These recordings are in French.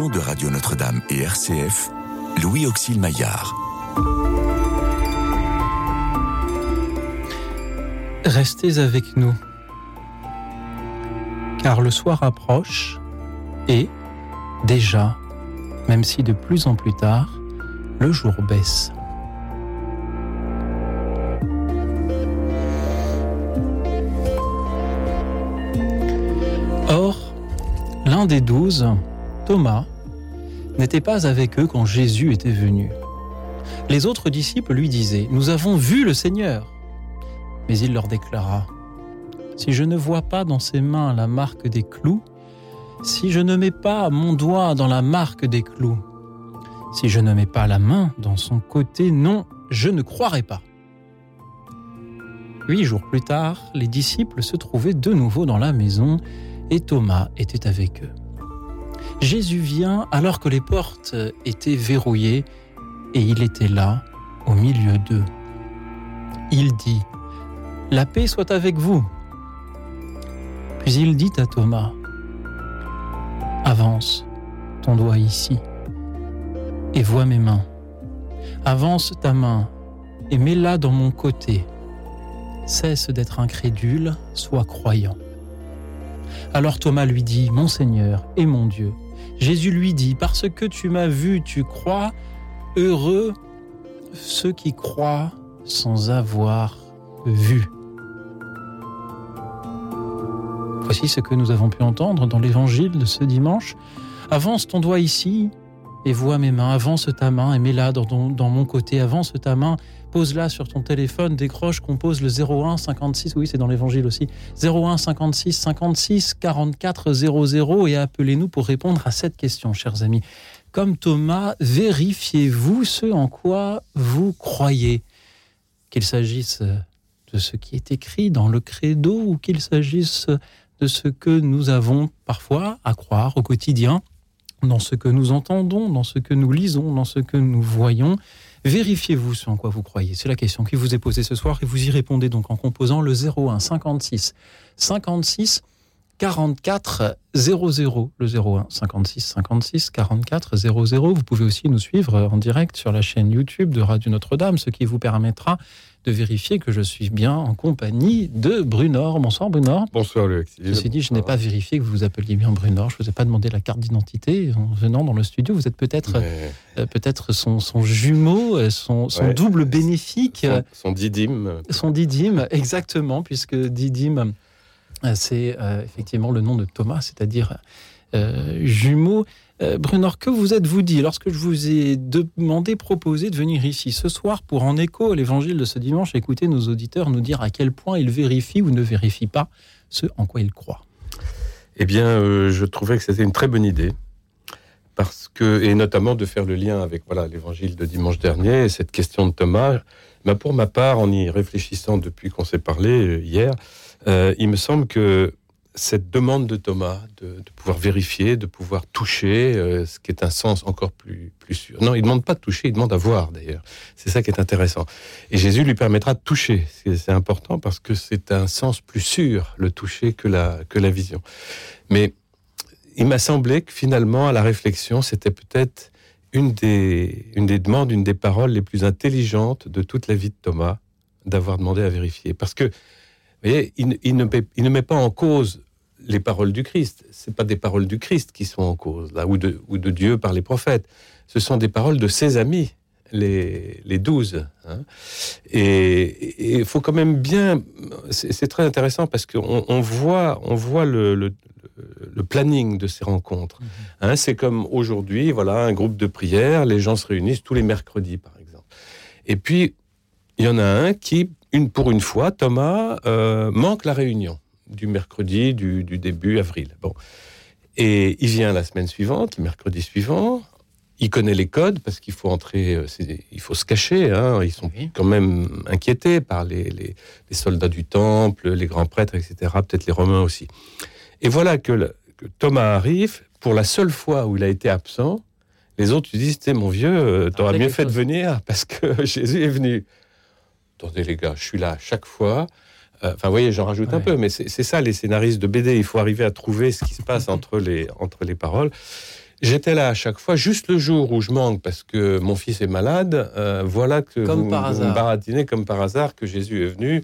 de Radio Notre-Dame et RCF, Louis Auxil Maillard. Restez avec nous, car le soir approche et, déjà, même si de plus en plus tard, le jour baisse. Or, l'un des douze, Thomas, n'était pas avec eux quand Jésus était venu. Les autres disciples lui disaient, Nous avons vu le Seigneur. Mais il leur déclara, Si je ne vois pas dans ses mains la marque des clous, si je ne mets pas mon doigt dans la marque des clous, si je ne mets pas la main dans son côté, non, je ne croirai pas. Huit jours plus tard, les disciples se trouvaient de nouveau dans la maison et Thomas était avec eux. Jésus vient alors que les portes étaient verrouillées et il était là, au milieu d'eux. Il dit, La paix soit avec vous. Puis il dit à Thomas, Avance ton doigt ici et vois mes mains. Avance ta main et mets-la dans mon côté. Cesse d'être incrédule, sois croyant. Alors Thomas lui dit, Mon Seigneur et mon Dieu. Jésus lui dit, Parce que tu m'as vu, tu crois, heureux ceux qui croient sans avoir vu. Voici ce que nous avons pu entendre dans l'évangile de ce dimanche. Avance ton doigt ici et vois mes mains. Avance ta main et mets-la dans, dans, mon côté. Avance ta main, pose-la sur ton téléphone, décroche, compose le 01 56, oui c'est dans l'évangile aussi, 01 56 56 44 00 et appelez-nous pour répondre à cette question, chers amis. Comme Thomas, vérifiez-vous ce en quoi vous croyez, qu'il s'agisse de ce qui est écrit dans le credo ou qu'il s'agisse de ce que nous avons parfois à croire au quotidien, dans ce que nous entendons, dans ce que nous lisons, dans ce que nous voyons. Vérifiez-vous ce en quoi vous croyez. C'est la question qui vous est posée ce soir et vous y répondez donc en composant le 01 56 56 44 00. Le 01 56 56 44 00. Vous pouvez aussi nous suivre en direct sur la chaîne YouTube de Radio Notre-Dame, ce qui vous permettra de vérifier que je suis bien en compagnie de Brunor. Bonsoir Brunor. Bonsoir Luc. Je me suis dit, je n'ai pas vérifié que vous vous appeliez bien Brunor. Je ne vous ai pas demandé la carte d'identité en venant dans le studio. Vous êtes peut-être Mais... euh, peut-être son, son, jumeau, euh, son, son Ouais. double bénéfique. Son, son didyme. Son didyme, exactement, puisque didyme, c'est euh, effectivement le nom de Thomas, c'est-à-dire euh, jumeau. Euh, Brunor, que vous êtes-vous dit lorsque je vous ai demandé, proposé de venir ici ce soir pour, en écho à l'évangile de ce dimanche, écouter nos auditeurs nous dire à quel point ils vérifient ou ne vérifient pas ce en quoi ils croient Eh bien, euh, je trouvais que c'était une très bonne idée. Parce que, et notamment de faire le lien avec voilà l'évangile de dimanche dernier, et cette question de Thomas. Mais pour ma part, en y réfléchissant depuis qu'on s'est parlé euh, hier, euh, il me semble que cette demande de Thomas de, pouvoir vérifier, de pouvoir toucher, euh, ce qui est un sens encore plus, plus sûr. Non, il ne demande pas de toucher, il demande à voir d'ailleurs. C'est ça qui est intéressant. Et Jésus lui permettra de toucher. C'est c'est important parce que c'est un sens plus sûr, le toucher, que la, que la vision. Mais il m'a semblé que finalement, à la réflexion, c'était peut-être une des, une des demandes, une des paroles les plus intelligentes de toute la vie de Thomas, d'avoir demandé à vérifier. Parce que, il, il ne, met- il ne met pas en cause les paroles du Christ. Ce pas des paroles du Christ qui sont en cause, là, ou de, ou de Dieu par les prophètes. Ce sont des paroles de ses amis, les, les douze. hein. Et il faut quand même bien... C'est très intéressant parce qu'on on voit, on voit le, le, le planning de ces rencontres. Hein, c'est comme aujourd'hui, voilà, un groupe de prière, les gens se réunissent tous les mercredis, par exemple. Et puis, il y en a un qui, une, pour une fois, Thomas, euh, manque la réunion du mercredi du, du début avril. Bon. Et il vient la semaine suivante, le mercredi suivant. Il connaît les codes parce qu'il faut entrer, euh, c'est- il faut se cacher. hein. Ils sont Oui. quand même inquiétés par les, les- les soldats du temple, les grands prêtres, etc. Peut-être les Romains aussi. Et voilà que, le- que Thomas arrive pour la seule fois où il a été absent. Les autres lui disent, T'es mon vieux, euh, t'aurais mieux fait de venir parce que Jésus est venu. Attendez les gars, je suis là à chaque fois. Euh, Enfin, vous voyez, j'en rajoute un peu, mais c'est ça les scénaristes de BD. Il faut arriver à trouver ce qui se passe entre les, entre les paroles. J'étais là à chaque fois, juste le jour où je manque parce que mon fils est malade. euh, voilà que Comme vous, par vous hasard. me baratinez comme par hasard que Jésus est venu.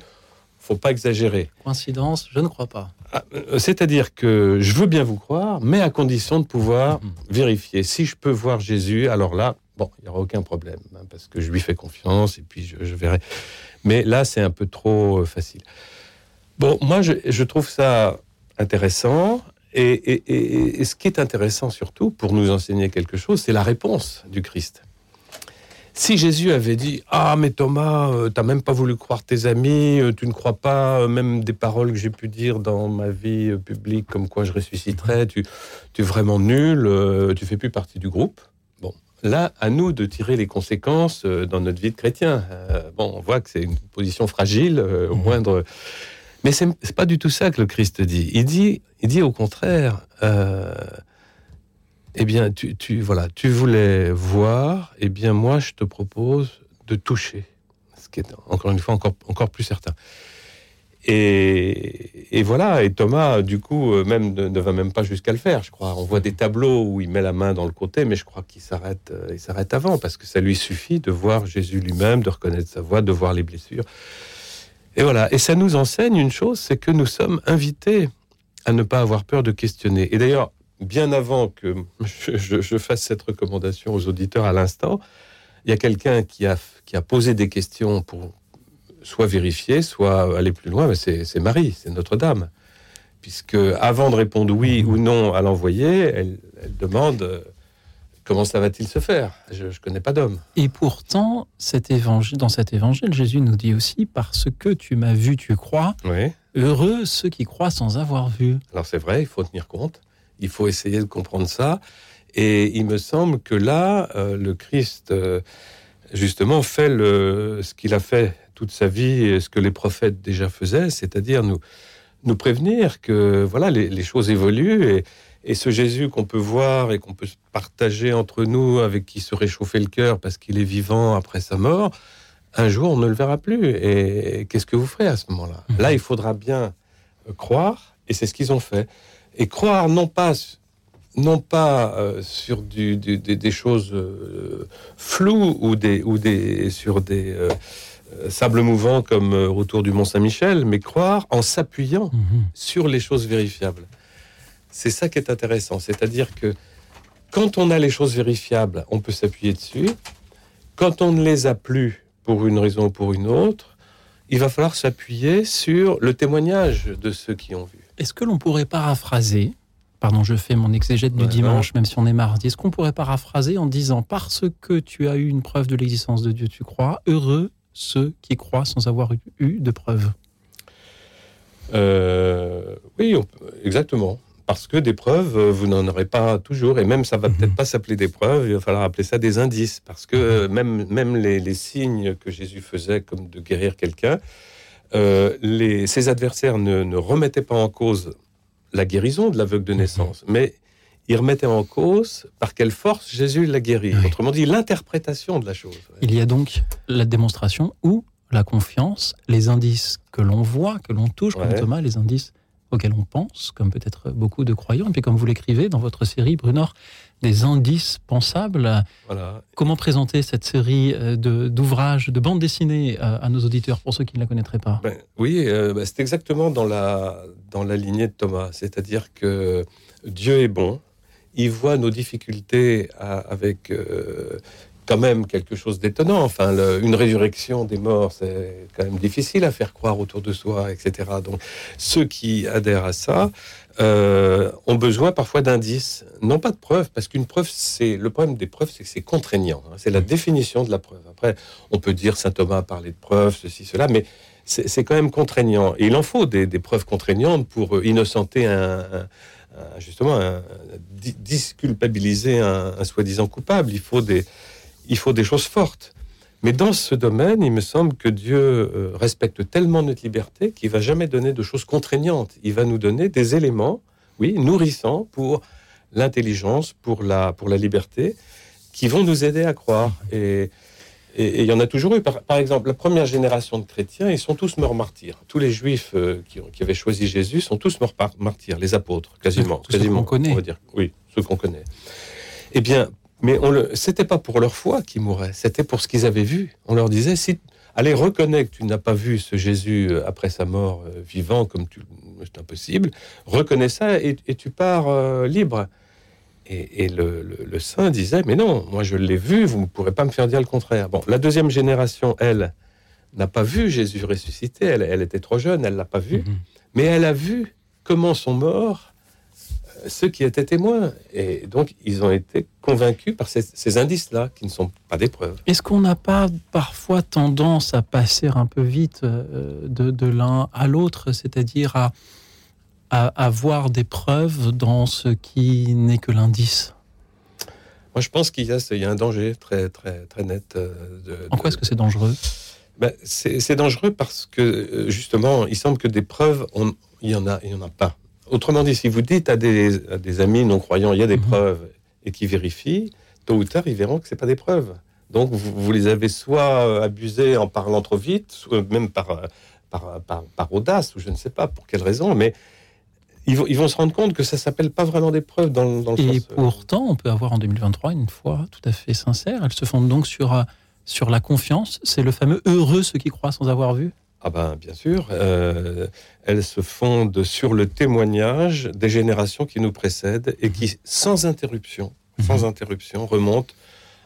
Faut pas exagérer. Coïncidence Je ne crois pas. Ah, euh, C'est-à-dire que je veux bien vous croire, mais à condition de pouvoir Mhm. vérifier. Si je peux voir Jésus, alors là, bon, il n'y aura aucun problème, hein, parce que je lui fais confiance et puis je, verrai. Mais là, c'est un peu trop euh, facile. Bon, moi, je, trouve ça intéressant. Et, ce qui est intéressant surtout, pour nous enseigner quelque chose, c'est la réponse du Christ. Si Jésus avait dit Ah, mais Thomas, euh, t'as même pas voulu croire tes amis, euh, tu ne crois pas euh, même des paroles que j'ai pu dire dans ma vie publique, comme quoi je ressusciterai, tu, tu es vraiment nul, tu fais plus partie du groupe. Là, à nous de tirer les conséquences euh, dans notre vie de chrétien. Euh, bon, on voit que c'est une position fragile, euh, au Mhm. moindre. Mais c'est c'est pas du tout ça que le Christ dit. Il dit, il dit au contraire. euh, eh bien, tu, tu, voilà, tu voulais voir, eh bien, moi, je te propose de toucher. Ce qui est, encore une fois, encore, encore plus certain. Et, voilà, et Thomas, du coup, euh, même ne, va même pas jusqu'à le faire, je crois. On voit des tableaux où il met la main dans le côté, mais je crois qu'il s'arrête, euh, il s'arrête avant, parce que ça lui suffit de voir Jésus lui-même, de reconnaître sa voix, de voir les blessures. Et voilà, et ça nous enseigne une chose, c'est que nous sommes invités à ne pas avoir peur de questionner. Et d'ailleurs, bien avant que je, je- je fasse cette recommandation aux auditeurs à l'instant, il y a quelqu'un qui a, qui a posé des questions pour soit vérifier, soit aller plus loin. mais C'est Marie, c'est Notre-Dame. Puisque avant de répondre oui ou non à l'envoyé, elle, elle demande euh, comment ça va-t-il se faire? Je ne connais pas d'homme. Et pourtant, cet évangile, dans cet évangile, Jésus nous dit aussi Parce que tu m'as vu, tu crois. Oui. Heureux ceux qui croient sans avoir vu. Alors c'est vrai, il faut tenir compte, il faut essayer de comprendre ça. Et il me semble que là, euh, le Christ, euh, justement, fait le, ce qu'il a fait toute sa vie, ce que les prophètes déjà faisaient, c'est-à-dire nous, nous prévenir que voilà, les, les choses évoluent et, et ce Jésus qu'on peut voir et qu'on peut partager entre nous, avec qui se réchauffer le cœur parce qu'il est vivant après sa mort, un jour on ne le verra plus. Et qu'est-ce que vous ferez à ce moment-là? Mhm. Là, il faudra bien euh, croire, et c'est ce qu'ils ont fait. Et croire non pas, non pas euh, sur du, du- des, des choses euh, floues ou, des, ou des, sur des euh, euh, sables mouvants comme euh, autour du Mont Saint-Michel, mais croire en s'appuyant Mhm. sur les choses vérifiables. C'est ça qui est intéressant, c'est-à-dire que quand on a les choses vérifiables, on peut s'appuyer dessus. Quand on ne les a plus pour une raison ou pour une autre, il va falloir s'appuyer sur le témoignage de ceux qui ont vu. Est-ce que l'on pourrait paraphraser Pardon, je fais mon exégète du Ouais, dimanche, même si on est mardi. Est-ce qu'on pourrait paraphraser en disant Parce que tu as eu une preuve de l'existence de Dieu, tu crois, heureux ceux qui croient sans avoir eu, de preuve Euh, oui, on exactement. Parce que des preuves, euh, vous n'en aurez pas toujours, et même ça va Mhm. peut-être pas s'appeler des preuves, il va falloir appeler ça des indices, parce que euh, même, même les, les signes que Jésus faisait, comme de guérir quelqu'un, euh, les, ses adversaires ne, ne remettaient pas en cause la guérison de l'aveugle de naissance, mais ils remettaient en cause par quelle force Jésus l'a guéri. Oui. Autrement dit, l'interprétation de la chose. Il y a donc la démonstration ou la confiance, les indices que l'on voit, que l'on touche, comme Ouais. Thomas, les indices auxquels on pense, comme peut-être beaucoup de croyants. Et puis comme vous l'écrivez dans votre série, Brunor, des indices pensables. Voilà. Comment présenter cette série euh, de- d'ouvrages, de, bandes dessinées euh, à nos auditeurs, pour ceux qui ne la connaîtraient pas? Ben, oui, euh, ben, c'est exactement dans la, dans la lignée de Thomas. C'est-à-dire que Dieu est bon, il voit nos difficultés à- avec euh, quand même quelque chose d'étonnant. Enfin, une résurrection des morts, c'est quand même difficile à faire croire autour de soi, etc. Donc, ceux qui adhèrent à ça euh, ont besoin parfois d'indices, non pas de preuves, parce qu'une preuve, c'est le problème des preuves, c'est que c'est contraignant. hein. c'est la définition de la preuve. Après, on peut dire saint Thomas a parlé de preuves, ceci, cela, mais c'est quand même contraignant. Et il en faut des, preuves contraignantes pour euh, innocenter un, un- justement, un- disculpabiliser un, soi-disant coupable. Il faut des, il faut des choses fortes. Mais dans ce domaine, il me semble que Dieu euh, respecte tellement notre liberté qu'il va jamais donner de choses contraignantes. Il va nous donner des éléments, oui, nourrissants pour l'intelligence, pour la, pour la liberté, qui vont nous aider à croire. Et et il y en a toujours eu. Par, par exemple, la première génération de chrétiens, ils sont tous morts martyrs. Tous les juifs euh, qui, avaient choisi Jésus sont tous morts par- martyrs, les apôtres, quasiment. Ceux quasiment qu'on connaît. On va dire. Oui, ceux qu'on connaît. Eh bien, mais on le, c'était pas pour leur foi qu'ils mouraient, c'était pour ce qu'ils avaient vu. On leur disait, si, allez, reconnais que tu n'as pas vu ce Jésus euh, après sa mort euh, vivant comme tu, c'est impossible. Reconnais ça et, tu pars euh, libre. Et, le, saint disait, mais non, moi je l'ai vu, vous ne pourrez pas me faire dire le contraire. Bon, la deuxième génération, elle, n'a pas vu Jésus ressuscité, elle, était trop jeune, elle l'a pas vu, mhm. mais elle a vu comment sont morts euh, ceux qui étaient témoins. Et donc, ils ont été convaincus par ces, indices-là, qui ne sont pas des preuves. Est-ce qu'on n'a pas parfois tendance à passer un peu vite euh, de, l'un à l'autre, c'est-à-dire à, à, voir des preuves dans ce qui n'est que l'indice Moi, je pense qu'il y, y, a un danger très, très, très net. Euh, en quoi est-ce que c'est dangereux? Ben, c'est dangereux parce que euh, justement, il semble que des preuves, il y en a, il y en a pas. Autrement dit, si vous dites à des, amis non croyants, il y a des mhm. preuves et qui vérifient, tôt ou tard, ils verront que c'est pas des preuves. Donc, vous, les avez soit euh, abusés en parlant trop vite, soit même par, euh, par, par, audace, ou je ne sais pas pour quelle raison, mais ils vont, ils vont se rendre compte que ça s'appelle pas vraiment des preuves dans, dans le Et pourtant, on peut avoir en 2023 une foi tout à fait sincère. Elle se fonde donc sur sur la confiance. C'est le fameux heureux ceux qui croient sans avoir vu. Ah ben bien sûr, euh, elle se fonde sur le témoignage des générations qui nous précèdent et qui, sans interruption, mhm. sans interruption, remontent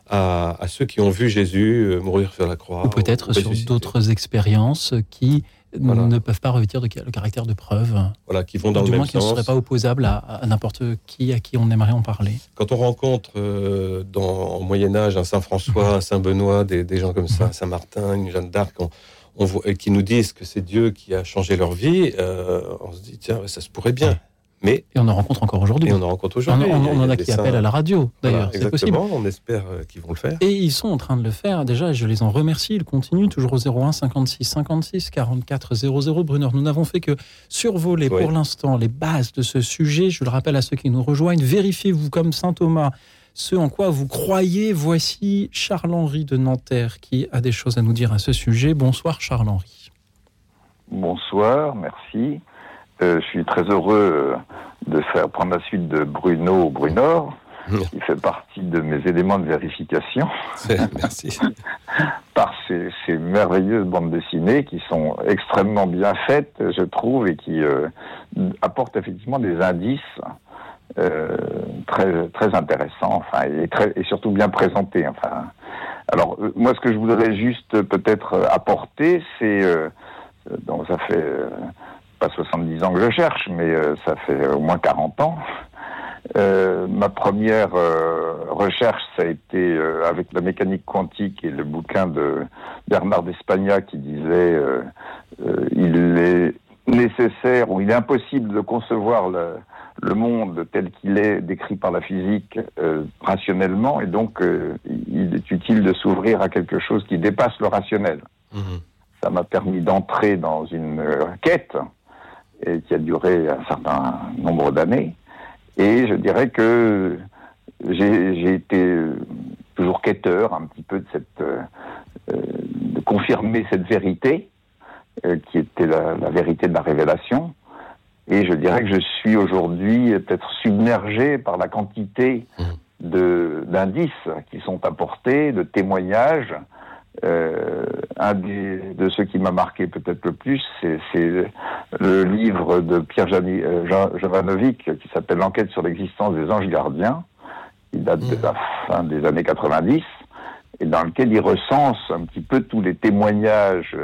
à, ceux qui ont vu Jésus euh, mourir sur la croix. Ou peut-être sur d'autres expériences qui ne peuvent pas revêtir de, le caractère de preuve. Voilà, qui vont dans le même moins qui ne seraient pas opposables à, n'importe qui à qui on aimerait en parler. Quand on rencontre euh, dans, au Moyen Âge un Saint François, un Saint Benoît, des, gens comme ça, Saint Martin, une Jeanne d'Arc, on, on qui nous disent que c'est Dieu qui a changé leur vie, euh, on se dit tiens, ça se pourrait bien. Mais, et on en rencontre encore aujourd'hui. Et on en rencontre aujourd'hui. On, on, en a, qui appellent à la radio, d'ailleurs. c'est possible. On espère euh, qu'ils vont le faire. Et ils sont en train de le faire. Déjà, je les en remercie. Ils continuent toujours au 01 56 56 44 00. Brunner, nous n'avons fait que survoler pour l'instant les bases de ce sujet. Je le rappelle à ceux qui nous rejoignent. Vérifiez-vous comme saint Thomas ce en quoi vous croyez. Voici Charles-Henri de Nanterre qui a des choses à nous dire à ce sujet. Bonsoir Charles-Henri. Bonsoir, merci. Euh, je suis très heureux euh, de faire prendre la suite de Bruno Brunor, qui fait partie de mes éléments de vérification. Merci. Par ces, merveilleuses bandes dessinées qui sont extrêmement bien faites, je trouve, et qui euh, apportent effectivement des indices très très intéressants, enfin, et, très, et surtout bien présentés. Enfin, alors moi, ce que je voudrais juste peut-être apporter, c'est donc ça fait 70 ans que je cherche, mais euh, ça fait au moins 40 ans. Euh, ma première euh, recherche, ça a été avec la mécanique quantique et le bouquin de Bernard d'Espagna qui disait il est nécessaire ou il est impossible de concevoir le, le monde tel qu'il est décrit par la physique rationnellement, et donc il est utile de s'ouvrir à quelque chose qui dépasse le rationnel. Mmh. Ça m'a permis d'entrer dans une quête et qui a duré un certain nombre d'années. Et je dirais que j'ai été toujours quêteur un petit peu de cette euh, de confirmer cette vérité euh, qui était la, vérité de la révélation. Et je dirais que je suis aujourd'hui peut-être submergé par la quantité mmh. d'indices qui sont apportés, de témoignages euh, un de ceux qui m'a marqué peut-être le plus, c'est le livre de Pierre euh, Jovanovic qui s'appelle L'enquête sur l'existence des anges gardiens. Il date de la fin des années 90 et dans lequel il recense un petit peu tous les témoignages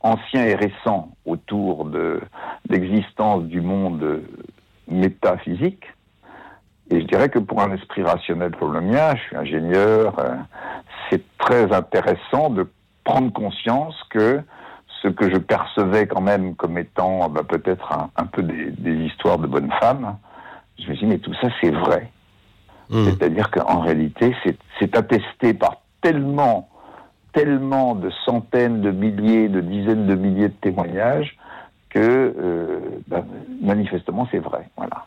anciens et récents autour de l'existence du monde métaphysique. Et je dirais que pour un esprit rationnel comme le mien, je suis ingénieur, euh, très intéressant de prendre conscience que ce que je percevais quand même comme étant bah, peut-être un, peu des, histoires de bonnes femmes, je me dis mais tout ça c'est vrai. Hmm. C'est-à-dire qu'en réalité c'est attesté par tellement, tellement de centaines de milliers, de dizaines de milliers de témoignages que euh, bah, manifestement c'est vrai. Voilà.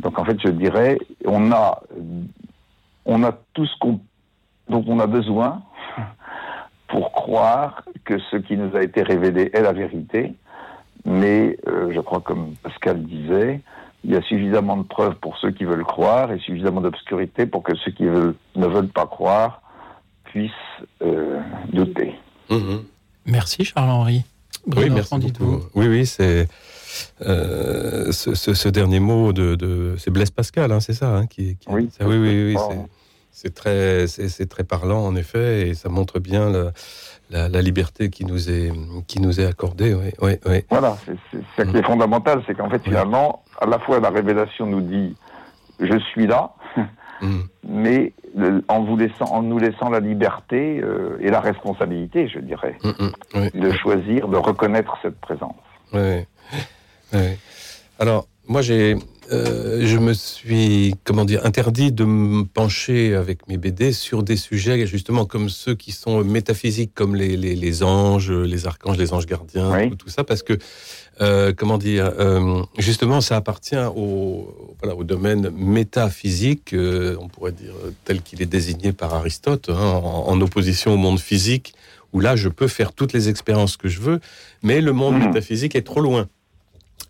Donc en fait je dirais on a on a tout ce qu'on dont on a besoin pour croire que ce qui nous a été révélé est la vérité. Mais euh, je crois, comme Pascal disait, il y a suffisamment de preuves pour ceux qui veulent croire et suffisamment d'obscurité pour que ceux qui veulent, ne veulent pas croire puissent euh, douter. Mhm. Merci Charles-Henri. Oui, merci beaucoup. Oui, oui, c'est euh, ce, dernier mot de, c'est Blaise Pascal, hein, c'est ça, hein, qui, oui, oui, oui, oui, c'est très, c'est très parlant en effet, et ça montre bien la, la, liberté qui nous est, qui nous est accordée. Oui, oui, oui. Voilà, c'est ça qui est fondamental, c'est qu'en fait finalement, à la fois la révélation nous dit je suis là, mm. mais en, vous laissant, en nous laissant la liberté euh, et la responsabilité, je dirais, mm, mm, de choisir, de reconnaître cette présence. Oui. Alors, moi, j'ai, euh, je me suis, comment dire, interdit de me pencher avec mes BD sur des sujets justement comme ceux qui sont métaphysiques, comme les, les, anges, les archanges, les anges gardiens, tout, ça, parce que, euh, comment dire, euh, justement, ça appartient au, voilà, au domaine métaphysique, on pourrait dire tel qu'il est désigné par Aristote, hein, en, opposition au monde physique, où là, je peux faire toutes les expériences que je veux, mais le monde mmh. métaphysique est trop loin.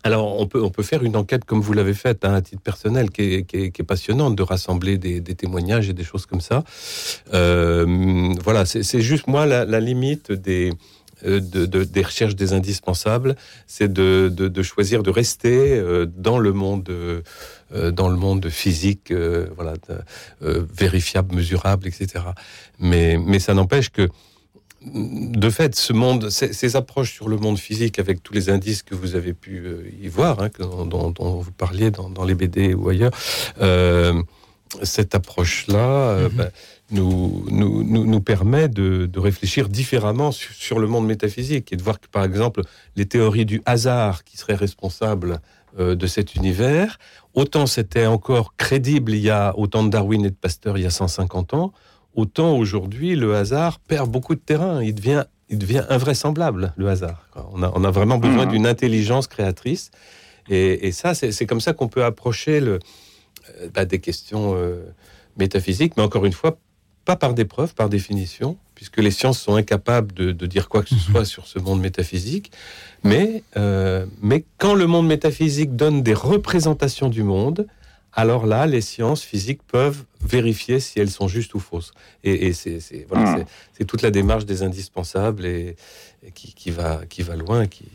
Alors, on peut, on peut faire une enquête comme vous l'avez faite, hein, à titre personnel, qui est, passionnante, de rassembler des, témoignages et des choses comme ça. Euh, voilà, c'est juste moi la, limite des, euh, des recherches des indispensables, c'est de, choisir de rester euh, dans le monde, dans le monde physique, voilà, vérifiable, mesurable, etc. Mais, mais ça n'empêche que de fait, ce monde, ces, approches sur le monde physique, avec tous les indices que vous avez pu euh, y voir, hein, dont, vous parliez dans, les BD ou ailleurs, euh, cette approche-là euh, mhm. ben, nous, nous, nous, permet de, réfléchir différemment sur, le monde métaphysique et de voir que, par exemple, les théories du hasard qui seraient responsables de cet univers, autant c'était encore crédible il y a autant de Darwin et de Pasteur il y a 150 ans, autant aujourd'hui le hasard perd beaucoup de terrain. Il devient, il devient invraisemblable, le hasard. On a, on a vraiment besoin mmh. d'une intelligence créatrice. Et, ça, c'est comme ça qu'on peut approcher le, euh, bah, des questions euh, métaphysiques, mais encore une fois, pas par des preuves, par définition, puisque les sciences sont incapables de, dire quoi que ce mmh. soit sur ce monde métaphysique. Mais, euh, mais quand le monde métaphysique donne des représentations du monde, alors là, les sciences physiques peuvent vérifier si elles sont justes ou fausses. Et, hmm. c'est toute la démarche des indispensables et, qui, va, qui va loin. Qui,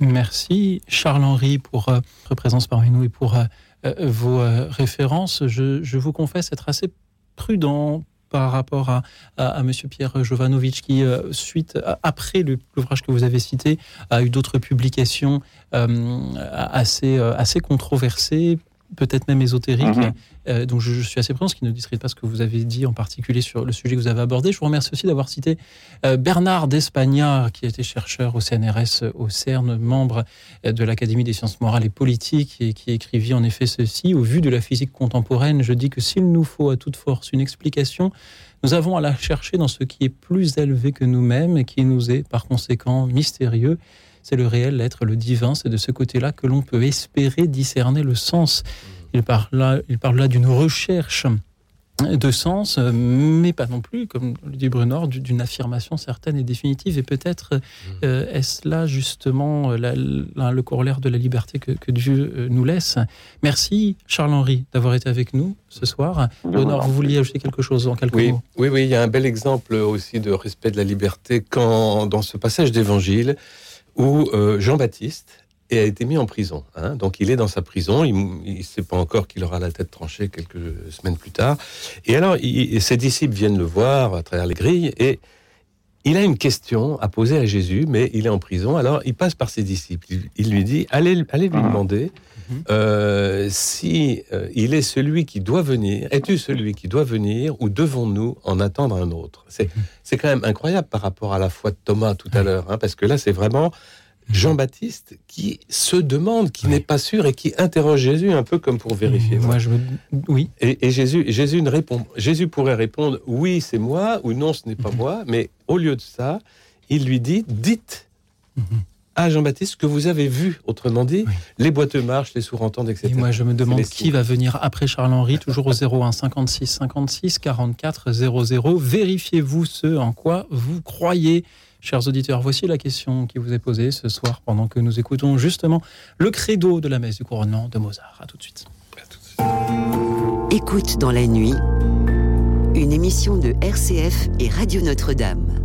Merci Charles-Henri pour euh, votre présence parmi nous et pour euh, euh, vos références. Je, vous confesse être assez prudent par rapport à, à, Monsieur Pierre Jovanovic, qui, suite, après l'ouvrage que vous avez cité, a eu d'autres publications assez, assez controversées, peut-être même ésotérique. Mhm. Euh, donc je, suis assez prudent, ce qui ne discrète pas ce que vous avez dit en particulier sur le sujet que vous avez abordé. Je vous remercie aussi d'avoir cité euh, Bernard Despagnard, qui était chercheur au CNRS, au CERN, membre euh, de l'Académie des sciences morales et politiques, et qui écrivit en effet ceci. Au vu de la physique contemporaine, je dis que s'il nous faut à toute force une explication, nous avons à la chercher dans ce qui est plus élevé que nous-mêmes et qui nous est par conséquent mystérieux c'est le réel, l'être, le divin. C'est de ce côté-là que l'on peut espérer discerner le sens. Il parle là, il parle là d'une recherche de sens, mais pas non plus, comme le dit Bruno, d'une affirmation certaine et définitive. Et peut-être euh, est-ce là justement le corollaire de la liberté que, Dieu euh, nous laisse? Merci Charles-Henri d'avoir été avec nous ce soir. Bruno, vous vouliez ajouter quelque chose en quelques oui, mots? Oui, oui, il y a un bel exemple aussi de respect de la liberté quand, dans ce passage d'évangile, où euh, Jean-Baptiste a été mis en prison. Hein. Donc il est dans sa prison, il ne sait pas encore qu'il aura la tête tranchée quelques semaines plus tard. Et alors ses disciples viennent le voir à travers les grilles et il a une question à poser à Jésus, mais il est en prison. Alors il passe par ses disciples. Il, lui dit allez, allez lui demander mhm. Euh, si euh, il est celui qui doit venir. Es-tu celui qui doit venir ou devons-nous en attendre un autre? C'est mhm. c'est quand même incroyable par rapport à la foi de Thomas tout à l'heure, hein, parce que là c'est vraiment Jean-Baptiste qui se demande, qui n'est pas sûr et qui interroge Jésus un peu comme pour vérifier. Moi, je Oui. Et, Jésus, Jésus, ne répond, Jésus pourrait répondre oui, c'est moi ou non, ce n'est pas mhm. moi, mais au lieu de ça, il lui dit dites mhm. Ah, à Jean-Baptiste ce que vous avez vu, autrement dit, les boîtes marches, les sous-ententes, etc. Et moi, je me demande qui va venir après Charles-Henri, toujours au 01 56 56 44 00. Vérifiez-vous ce en quoi vous croyez. Chers auditeurs, voici la question qui vous est posée ce soir pendant que nous écoutons justement le credo de la messe du couronnement de Mozart. A tout de suite. Écoute dans la nuit, une émission de RCF et Radio Notre-Dame.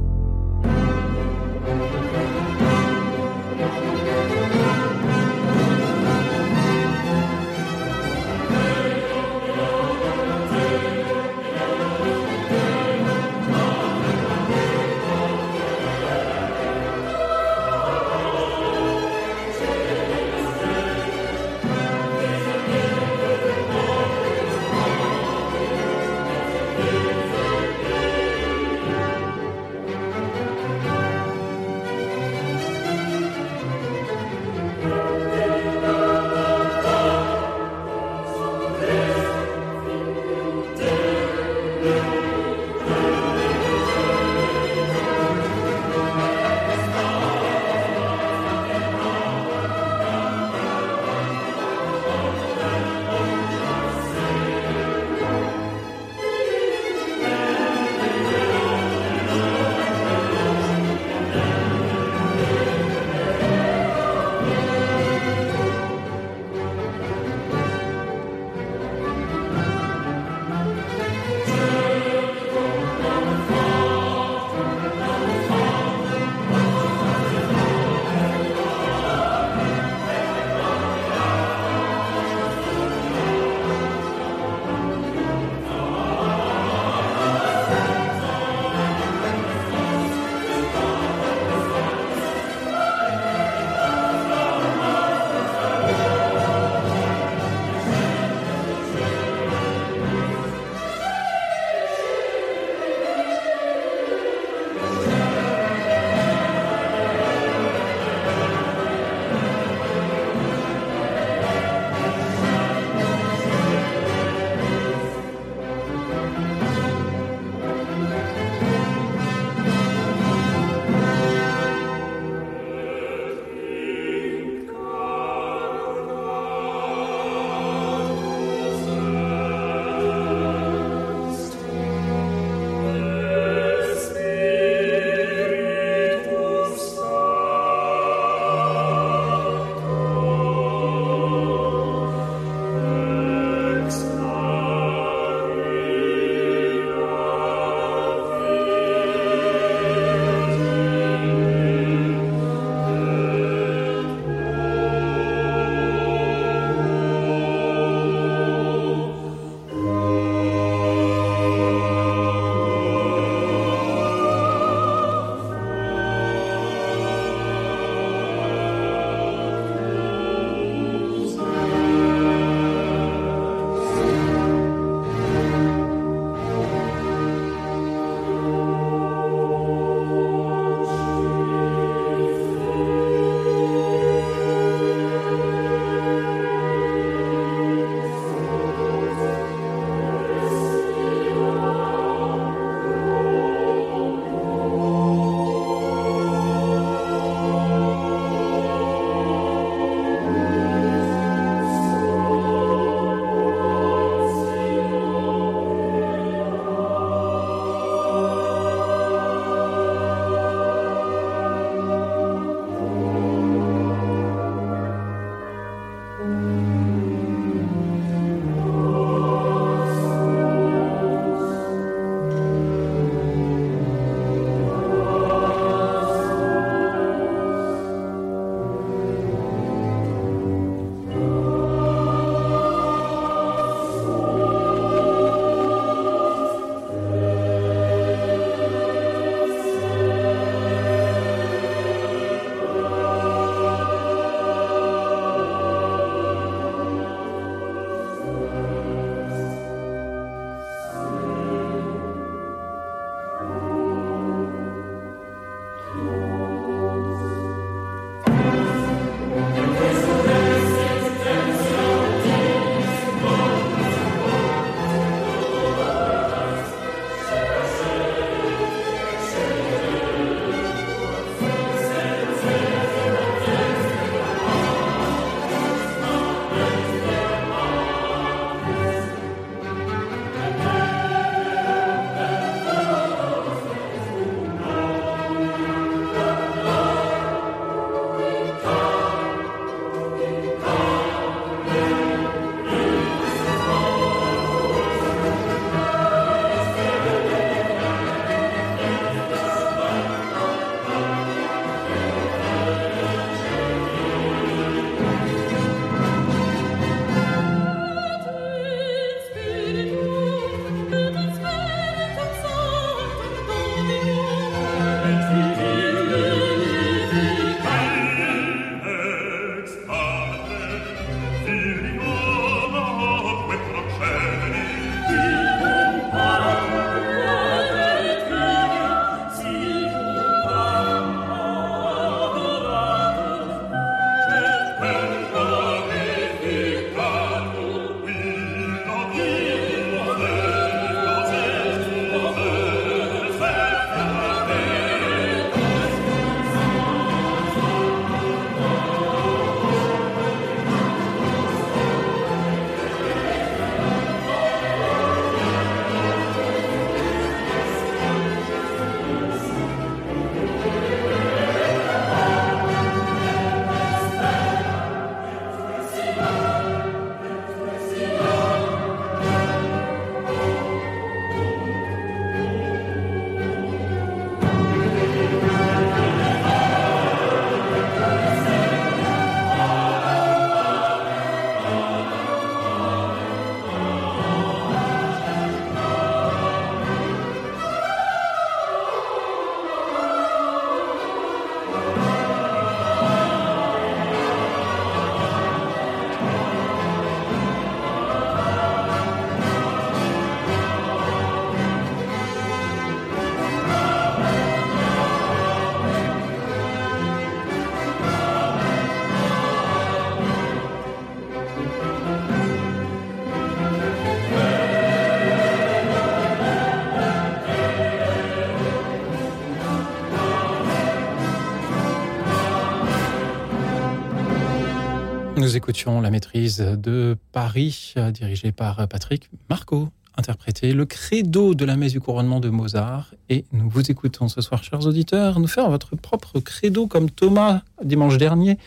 Écoutions la maîtrise de Paris, dirigée par Patrick Marco, interprété le credo de la messe du couronnement de Mozart. Et nous vous écoutons ce soir, chers auditeurs, nous faire votre propre credo comme Thomas dimanche dernier.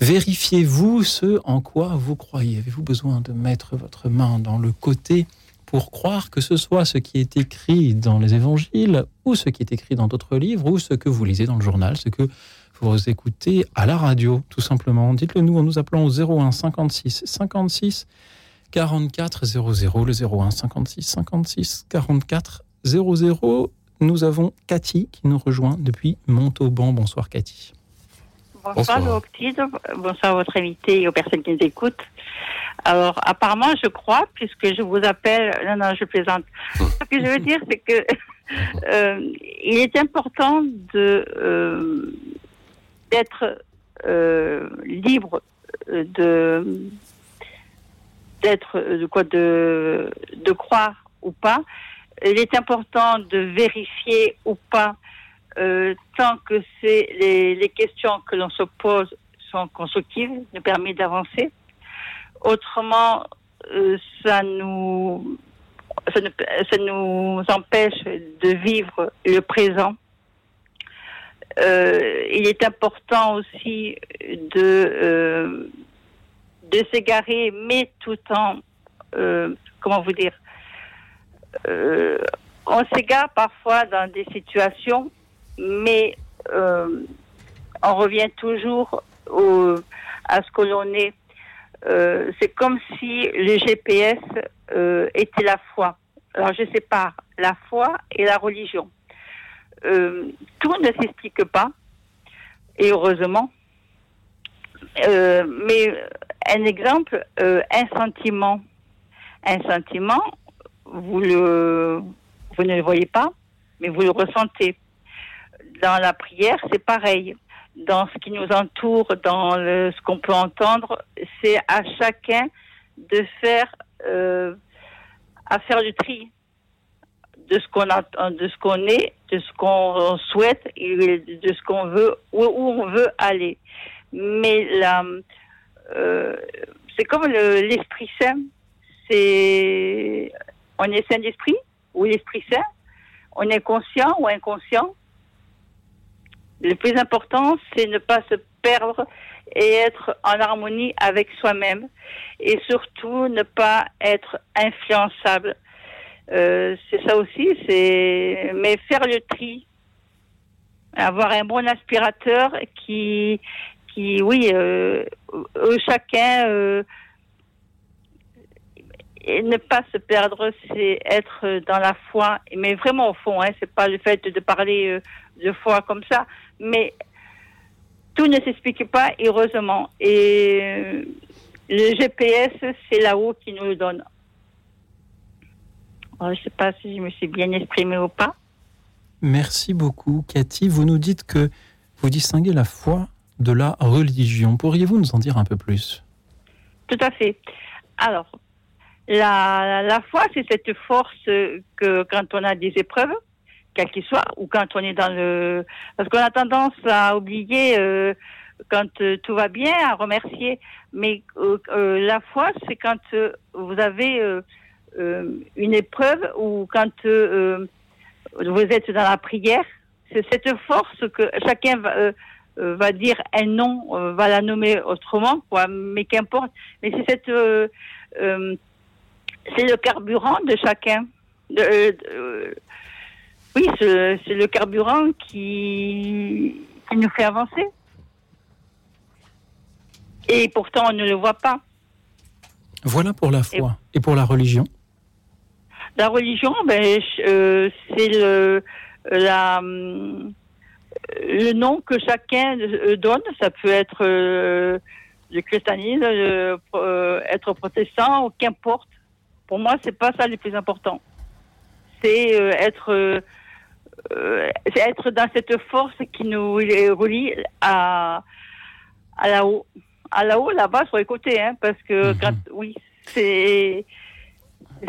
Vérifiez-vous ce en quoi vous croyez? Avez-vous besoin de mettre votre main dans le côté pour croire que ce soit ce qui est écrit dans les évangiles ou ce qui est écrit dans d'autres livres ou ce que vous lisez dans le journal, ce que vous écoutez à la radio, tout simplement. Dites-le nous en nous appelant au 01 56 56 44 00, le 01 56 56 44 00. Nous avons Cathy qui nous rejoint depuis Montauban. Bonsoir Cathy. Bonsoir, bonsoir. bonsoir à votre invité et aux personnes qui nous écoutent. Alors, apparemment, je crois, puisque je vous appelle, non, non, je plaisante. Ce que je veux dire, c'est que euh, il est important de euh, d'être euh, libre de d'être de quoi de de croire ou pas. Il est important de vérifier ou pas euh, tant que c'est les, questions que l'on se pose sont constructives, nous permet d'avancer. Autrement, euh, ça nous, ça nous empêche de vivre le présent. Euh, il est important aussi de euh, de s'égarer, mais tout en euh, comment vous dire, on s'égare parfois dans des situations, mais on revient toujours au, à ce que l'on est. C'est comme si le GPS était la foi. Alors je sépare la foi et la religion. Euh, tout ne s'explique pas, et heureusement. Euh, mais un exemple, euh, un sentiment. Un sentiment, vous, le, vous ne le voyez pas, mais vous le ressentez. Dans la prière, c'est pareil. Dans ce qui nous entoure, dans ce qu'on peut entendre, c'est à chacun de faire, à faire du tri de ce qu'on de ce qu'on est, de ce qu'on souhaite de ce qu'on veut, où, on veut aller. Mais euh, c'est comme l'Esprit Saint. C'est, on est saint d'esprit ou l'Esprit Saint? On est conscient ou inconscient? Le plus important, c'est ne pas se perdre et être en harmonie avec soi-même. Et surtout, ne pas être influençable. Euh, c'est ça aussi, c'est mais faire le tri, avoir un bon aspirateur qui, qui, oui, euh, chacun euh, et ne pas se perdre, c'est être dans la foi, mais vraiment au fond, hein, c'est pas le fait de parler de foi comme ça, mais tout ne s'explique pas, heureusement. Et le GPS, c'est là-haut qui nous le donne. Je ne sais pas si je me suis bien exprimée ou pas. Merci beaucoup, Cathy. Vous nous dites que vous distinguez la foi de la religion. Pourriez-vous nous en dire un peu plus? Tout à fait. Alors, la, la foi, c'est cette force que quand on a des épreuves, quelles qu'elles soient, ou quand on est dans le... Parce qu'on a tendance à oublier euh, quand euh, tout va bien, à remercier. Mais euh, la foi, c'est quand vous avez une épreuve ou quand vous êtes dans la prière. C'est cette force que chacun va euh, dire un nom, euh, va la nommer autrement, quoi. Mais qu'importe. Mais c'est euh, le carburant de chacun. Oui, c'est le carburant qui, nous fait avancer. Et pourtant, on ne le voit pas. Voilà pour la foi. Et pour la religion La religion, ben, euh, c'est le la le nom que chacun euh, donne, ça peut être euh, le christianisme, euh, être protestant, qu'importe. Pour moi, c'est pas ça le plus important. C'est être, c'est être dans cette force qui nous relie à, à là-haut, à là-haut, là-bas sur les côtés, hein, parce que Mhm. quand, oui, c'est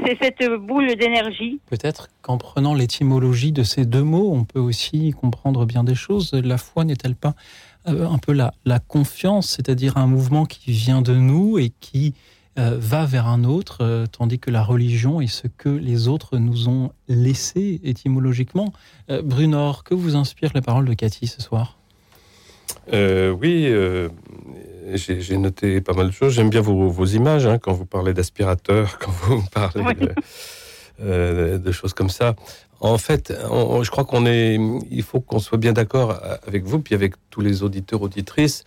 C'est cette boule d'énergie. Peut-être qu'en prenant l'étymologie de ces deux mots, on peut aussi comprendre bien des choses. La foi n'est-elle pas euh, un peu la, la confiance, c'est-à-dire un mouvement qui vient de nous et qui euh, va vers un autre, euh, tandis que la religion est ce que les autres nous ont laissé étymologiquement. Euh, Brunor, que vous inspire les paroles de Cathy ce soir? Euh, oui, euh, j'ai noté pas mal de choses. J'aime bien vos, vos images hein, quand vous parlez d'aspirateur, quand vous parlez Oui. de, euh, de choses comme ça. En fait, on- je crois qu'on est. Il faut qu'on soit bien d'accord avec vous, puis avec tous les auditeurs auditrices.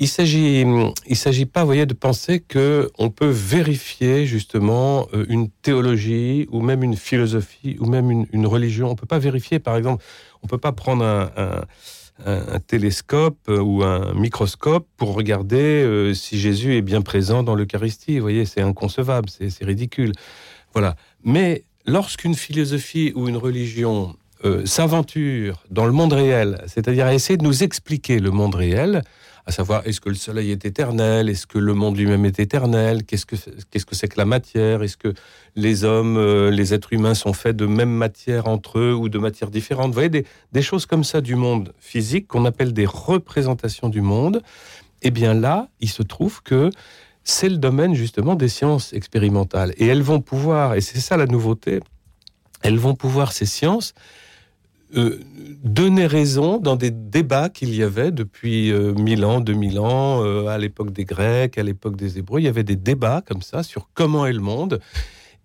Il s'agit, il s'agit pas, vous voyez, de penser que on peut vérifier justement une théologie ou même une philosophie ou même une, une religion. On peut pas vérifier, par exemple, on peut pas prendre un, un- un, télescope euh, ou un microscope pour regarder euh, si Jésus est bien présent dans l'Eucharistie. Vous voyez, c'est inconcevable, c'est c'est ridicule. Voilà. Mais lorsqu'une philosophie ou une religion euh, s'aventure dans le monde réel, c'est-à-dire à essayer de nous expliquer le monde réel, à savoir est-ce que le soleil est éternel, est-ce que le monde lui-même est éternel, qu'est-ce que qu'est-ce que c'est que la matière, est-ce que les hommes, euh, les êtres humains sont faits de même matière entre eux ou de matières différentes? Vous voyez des, des choses comme ça du monde physique qu'on appelle des représentations du monde. Eh bien là, il se trouve que c'est le domaine justement des sciences expérimentales. Et elles vont pouvoir, et c'est ça la nouveauté, elles vont pouvoir, ces sciences, euh, donner raison dans des débats qu'il y avait depuis euh, 1000 ans, 2000 ans, euh, à l'époque des Grecs, à l'époque des Hébreux. Il y avait des débats comme ça sur comment est le monde.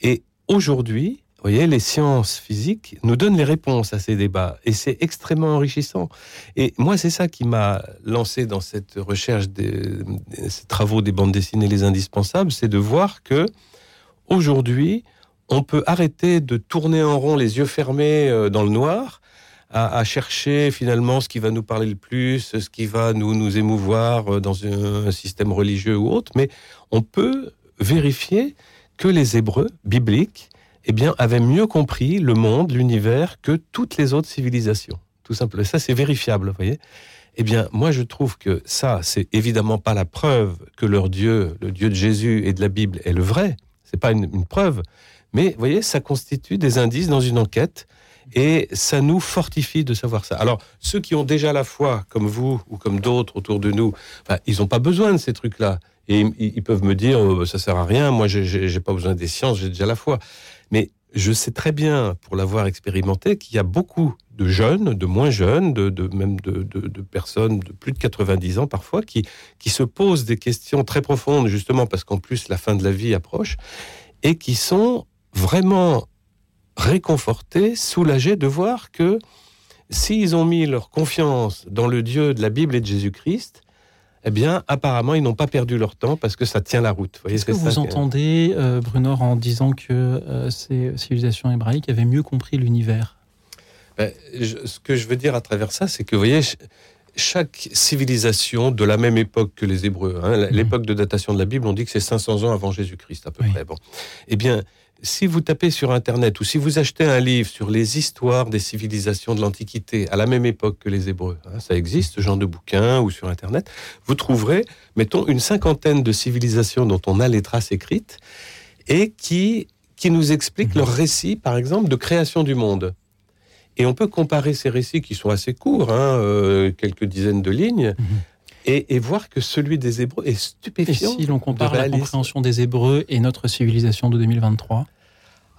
Et aujourd'hui, vous voyez, les sciences physiques nous donnent les réponses à ces débats. Et c'est extrêmement enrichissant. Et moi, c'est ça qui m'a lancé dans cette recherche, des, ces travaux des bandes dessinées les indispensables, c'est de voir que aujourd'hui, on peut arrêter de tourner en rond les yeux fermés euh, dans le noir à, chercher finalement ce qui va nous parler le plus, ce qui va nous, nous émouvoir euh, dans un, un système religieux ou autre, mais on peut vérifier que les Hébreux bibliques eh bien, avaient mieux compris le monde, l'univers, que toutes les autres civilisations. Tout simplement. Ça, c'est vérifiable, vous voyez. Eh bien, moi, je trouve que ça, c'est évidemment pas la preuve que leur Dieu, le Dieu de Jésus et de la Bible, est le vrai. C'est pas une, une preuve. Mais, vous voyez, ça constitue des indices dans une enquête et ça nous fortifie de savoir ça. Alors, ceux qui ont déjà la foi, comme vous ou comme d'autres autour de nous, ils n'ont pas besoin de ces trucs-là. Et ils, peuvent me dire, oh, ça sert à rien, moi, j'ai- pas besoin des sciences, j'ai déjà la foi. Mais je sais très bien, pour l'avoir expérimenté, qu'il y a beaucoup de jeunes, de moins jeunes, de, même de, de- de personnes de plus de 90 ans parfois, qui, qui se posent des questions très profondes, justement parce qu'en plus la fin de la vie approche, et qui sont vraiment réconfortés, soulagés de voir que s'ils ont mis leur confiance dans le Dieu de la Bible et de Jésus-Christ, eh bien, apparemment, ils n'ont pas perdu leur temps parce que ça tient la route. Vous voyez, Est-ce que vous ça entendez, euh, Brunor, en disant que euh, ces civilisations hébraïques avaient mieux compris l'univers? Ben, ce que je veux dire à travers ça, c'est que, vous voyez, ch- chaque civilisation de la même époque que les Hébreux, hein, Mhm. l'époque de datation de la Bible, on dit que c'est 500 ans avant Jésus-Christ, à peu Oui. près. Bon. Eh bien, si vous tapez sur Internet ou si vous achetez un livre sur les histoires des civilisations de l'Antiquité à la même époque que les Hébreux, hein, ça existe, ce genre de bouquin ou sur Internet, vous trouverez, mettons, une cinquantaine de civilisations dont on a les traces écrites et qui, qui nous expliquent Mhm. leur récit, par exemple, de création du monde. Et on peut comparer ces récits qui sont assez courts, hein, euh, quelques dizaines de lignes, Mhm. Et, et voir que celui des Hébreux est Et stupéfiant. si l'on compare la compréhension des Hébreux et notre civilisation de 2023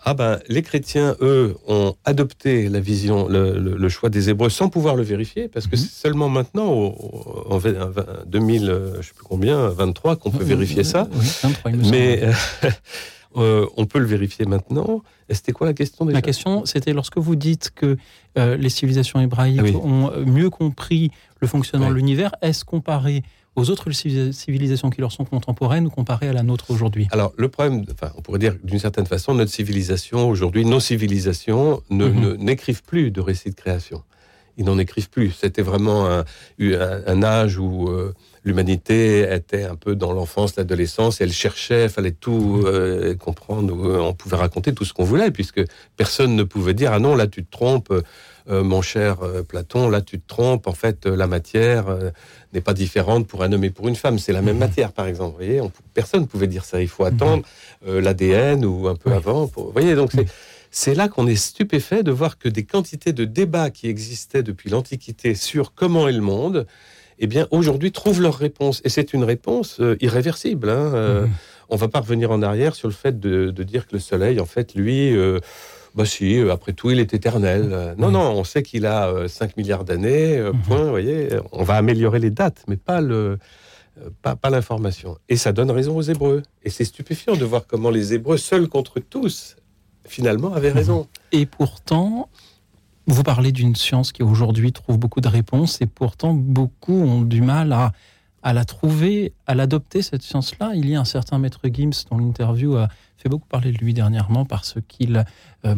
Ah ben, les chrétiens, eux, ont adopté la vision, le, le- le choix des Hébreux sans pouvoir le vérifier, parce que Mhm. c'est seulement maintenant, au, au- en vingt- vingt- 2000, euh, je sais plus combien, 23, qu'on peut vérifier ça. Oui, 23, il me semble. Mais euh, on peut le vérifier maintenant. C'était quoi la question déjà La question, c'était lorsque vous dites que euh, les civilisations hébraïques Ah oui. ont euh, mieux compris le fonctionnement de l'univers, est-ce comparé aux autres civi- civilisations qui leur sont contemporaines ou comparé à la nôtre aujourd'hui? Alors, le problème, enfin, on pourrait dire d'une certaine façon, notre civilisation aujourd'hui, nos civilisations ne- Mhm. ne- n'écrivent plus de récits de création. Ils n'en écrivent plus. C'était vraiment un, un, un âge où euh, l'humanité était un peu dans l'enfance, l'adolescence, et elle cherchait, fallait tout euh, comprendre, euh, on pouvait raconter tout ce qu'on voulait, puisque personne ne pouvait dire ah non là tu te trompes, euh, mon cher euh, Platon, là tu te trompes, en fait euh, la matière n'est pas différente pour un homme et pour une femme, c'est la même matière par exemple. Vous voyez, on, personne ne pouvait dire ça. Il faut attendre euh, l'ADN ou un peu Oui. avant. Pour, vous voyez, donc c'est c'est là qu'on est stupéfait de voir que des quantités de débats qui existaient depuis l'Antiquité sur comment est le monde, eh bien, aujourd'hui, trouvent leur réponse. Et c'est une réponse euh, irréversible. Hein. Euh, Mhm. On va pas revenir en arrière sur le fait de, de dire que le Soleil, en fait, lui, euh, bah si, euh, après tout, il est éternel. Non, Mhm. non, on sait qu'il a euh, 5 milliards d'années, Mhm. point, vous voyez. On va améliorer les dates, mais pas le... Pas, pas l'information. Et ça donne raison aux Hébreux. Et c'est stupéfiant de voir comment les Hébreux, seuls contre tous, finalement, avaient raison. Et pourtant, vous parlez d'une science qui aujourd'hui trouve beaucoup de réponses, et pourtant beaucoup ont du mal à, à la trouver, à l'adopter, cette science-là. Il y a un certain maître Gims dont l'interview a fait beaucoup parler de lui dernièrement parce qu'il euh,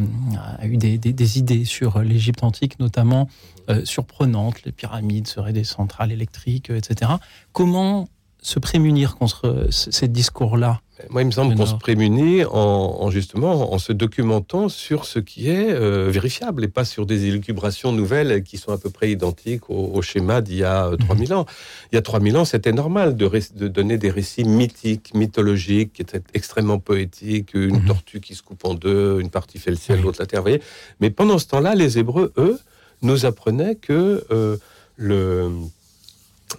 a eu des, idées sur l'Égypte antique, notamment euh, surprenantes. Les pyramides seraient des centrales électriques, etc. Comment se prémunir contre ce- discours-là? Moi, il me semble Mais qu'on se prémunit en, en justement en se documentant sur ce qui est euh, vérifiable et pas sur des élucubrations nouvelles qui sont à peu près identiques au, au schéma d'il y a euh, 3000 ans. Il y a 3000 ans, c'était normal de, donner des récits mythiques, mythologiques, qui étaient extrêmement poétiques, une Mhm. tortue qui se coupe en deux, une partie fait le ciel, Oui. l'autre la terre. vous voyez. Mais pendant ce temps-là, les Hébreux, eux, nous apprenaient que euh, le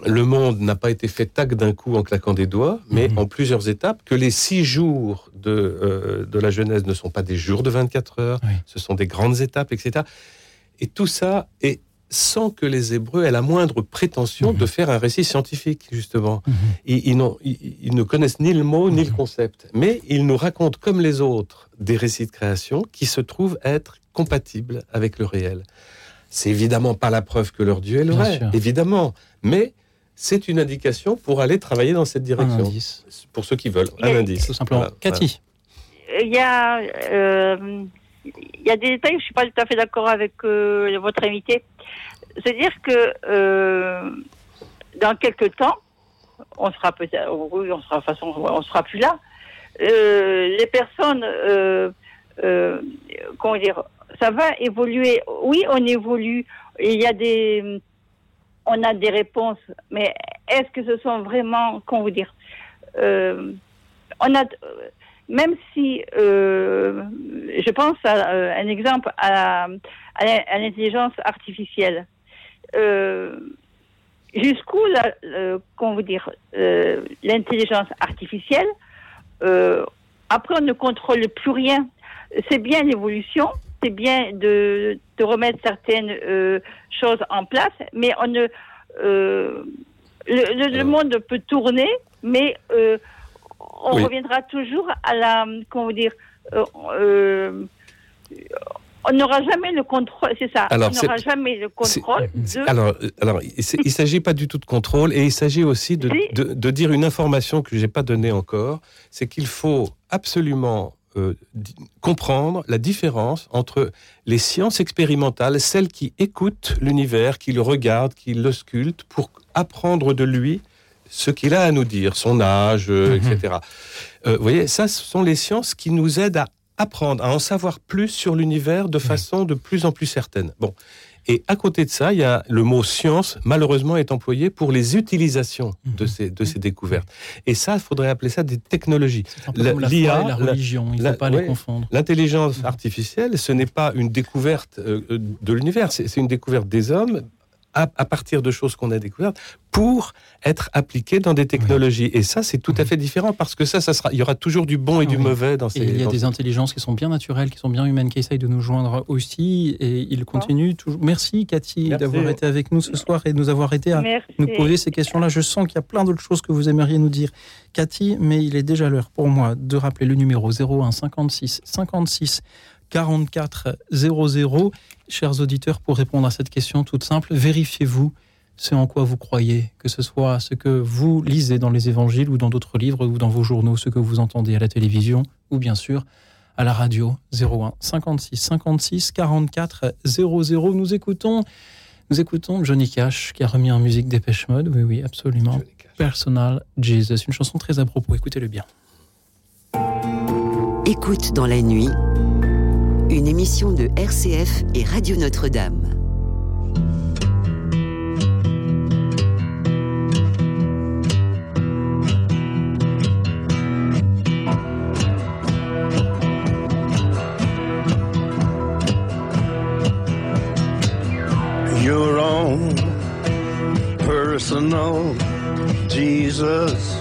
le monde n'a pas été fait tac d'un coup en claquant des doigts, mais Mhm. en plusieurs étapes, que les six jours de, euh, de la Genèse ne sont pas des jours de 24 heures, Oui. ce sont des grandes étapes, etc. Et tout ça est sans que les Hébreux aient la moindre prétention Mhm. de faire un récit scientifique, justement. Mhm. Ils, ils ils- ils ne connaissent ni le mot ni le concept, mais ils nous racontent, comme les autres, des récits de création qui se trouvent être compatibles avec le réel. C'est évidemment pas la preuve que leur Dieu est le vrai, évidemment, mais c'est une indication pour aller travailler dans cette Un direction. indice, Pour ceux qui veulent, un indice. tout simplement. Voilà, Cathy, Il y a, euh, il y a des détails, je suis pas tout à fait d'accord avec euh, votre invité. C'est-à-dire que euh, dans quelques temps, on sera peut-être, oui, on sera de façon, on sera plus là. Euh, les personnes, euh, euh, comment dire, ça va évoluer. Oui, on évolue. Il y a des, on a des réponses, mais est-ce que ce sont vraiment, comment vous dire, euh, on a, même si, euh, je pense à euh, un exemple à, l'intelligence artificielle. Euh, Jusqu'où, euh, comment vous dire, euh, l'intelligence artificielle, euh, après on ne contrôle plus rien. C'est bien l'évolution, c'est bien de, de remettre certaines euh, choses en place, mais on ne, euh, le, le- le monde peut tourner, mais euh, on Oui. reviendra toujours à la, comment dire, on n'aura jamais le contrôle, c'est ça, Alors, on n'aura jamais le contrôle de... Alors, alors il ne s'agit pas du tout de contrôle et il s'agit aussi de, Si. de- de dire une information que je n'ai pas donnée encore, c'est qu'il faut absolument euh, comprendre la différence entre les sciences expérimentales, celles qui écoutent l'univers, qui le regardent, qui le sculptent pour apprendre de lui ce qu'il a à nous dire, son âge, euh, Mhm. etc. Euh, vous voyez, ça, ce sont les sciences qui nous aident à apprendre, à en savoir plus sur l'univers de façon de plus en plus certaine. Bon. Et à côté de ça, il y a le mot science, malheureusement, est employé pour les utilisations de Mhm. ces, de ces découvertes. Et ça, il faudrait appeler ça des technologies. l'IA, la la- religion, il ne faut pas ouais. les confondre. L'intelligence artificielle, ce n'est pas une découverte euh, euh, de l'univers, c'est une découverte des hommes à, à partir de choses qu'on a découvertes pour être appliquées dans des technologies. Et ça, c'est tout à fait différent parce que ça, ça sera, il y aura toujours du bon et du Oui. mauvais dans ces. Et il y a dans des ces- intelligences qui sont bien naturelles, qui sont bien humaines, qui essayent de nous joindre aussi. Et ils continuent toujours. Merci Cathy d'avoir été avec nous ce soir et de nous avoir été à Merci. nous poser ces questions-là. Je sens qu'il y a plein d'autres choses que vous aimeriez nous dire, Cathy, mais il est déjà l'heure pour moi de rappeler le numéro 01 56 56 44 00. Chers auditeurs, pour répondre à cette question toute simple, vérifiez-vous ce en quoi vous croyez, que ce soit ce que vous lisez dans les évangiles ou dans d'autres livres ou dans vos journaux, ce que vous entendez à la télévision ou bien sûr à la radio 01 56 56 44 00. Nous écoutons Nous écoutons Johnny Cash qui a remis en musique Dépêche Mode. Oui, oui, absolument. Personal Jesus, une chanson très à propos. Écoutez-le bien. Écoute dans la nuit, une émission de RCF et Radio Notre-Dame. your own personal Jesus.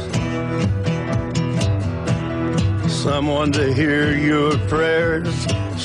Someone to hear your prayers,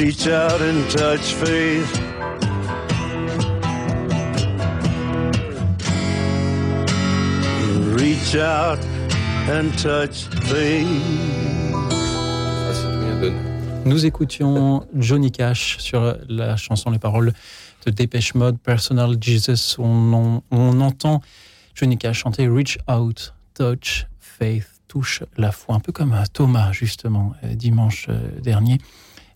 Reach out and touch faith. Reach out and touch faith. Nous écoutions Johnny Cash sur la chanson, les paroles de Dépêche Mode, Personal Jesus. On, on- on entend Johnny Cash chanter Reach Out, Touch, Faith, touche la foi, un peu comme euh, Thomas, justement, euh, dimanche euh, dernier.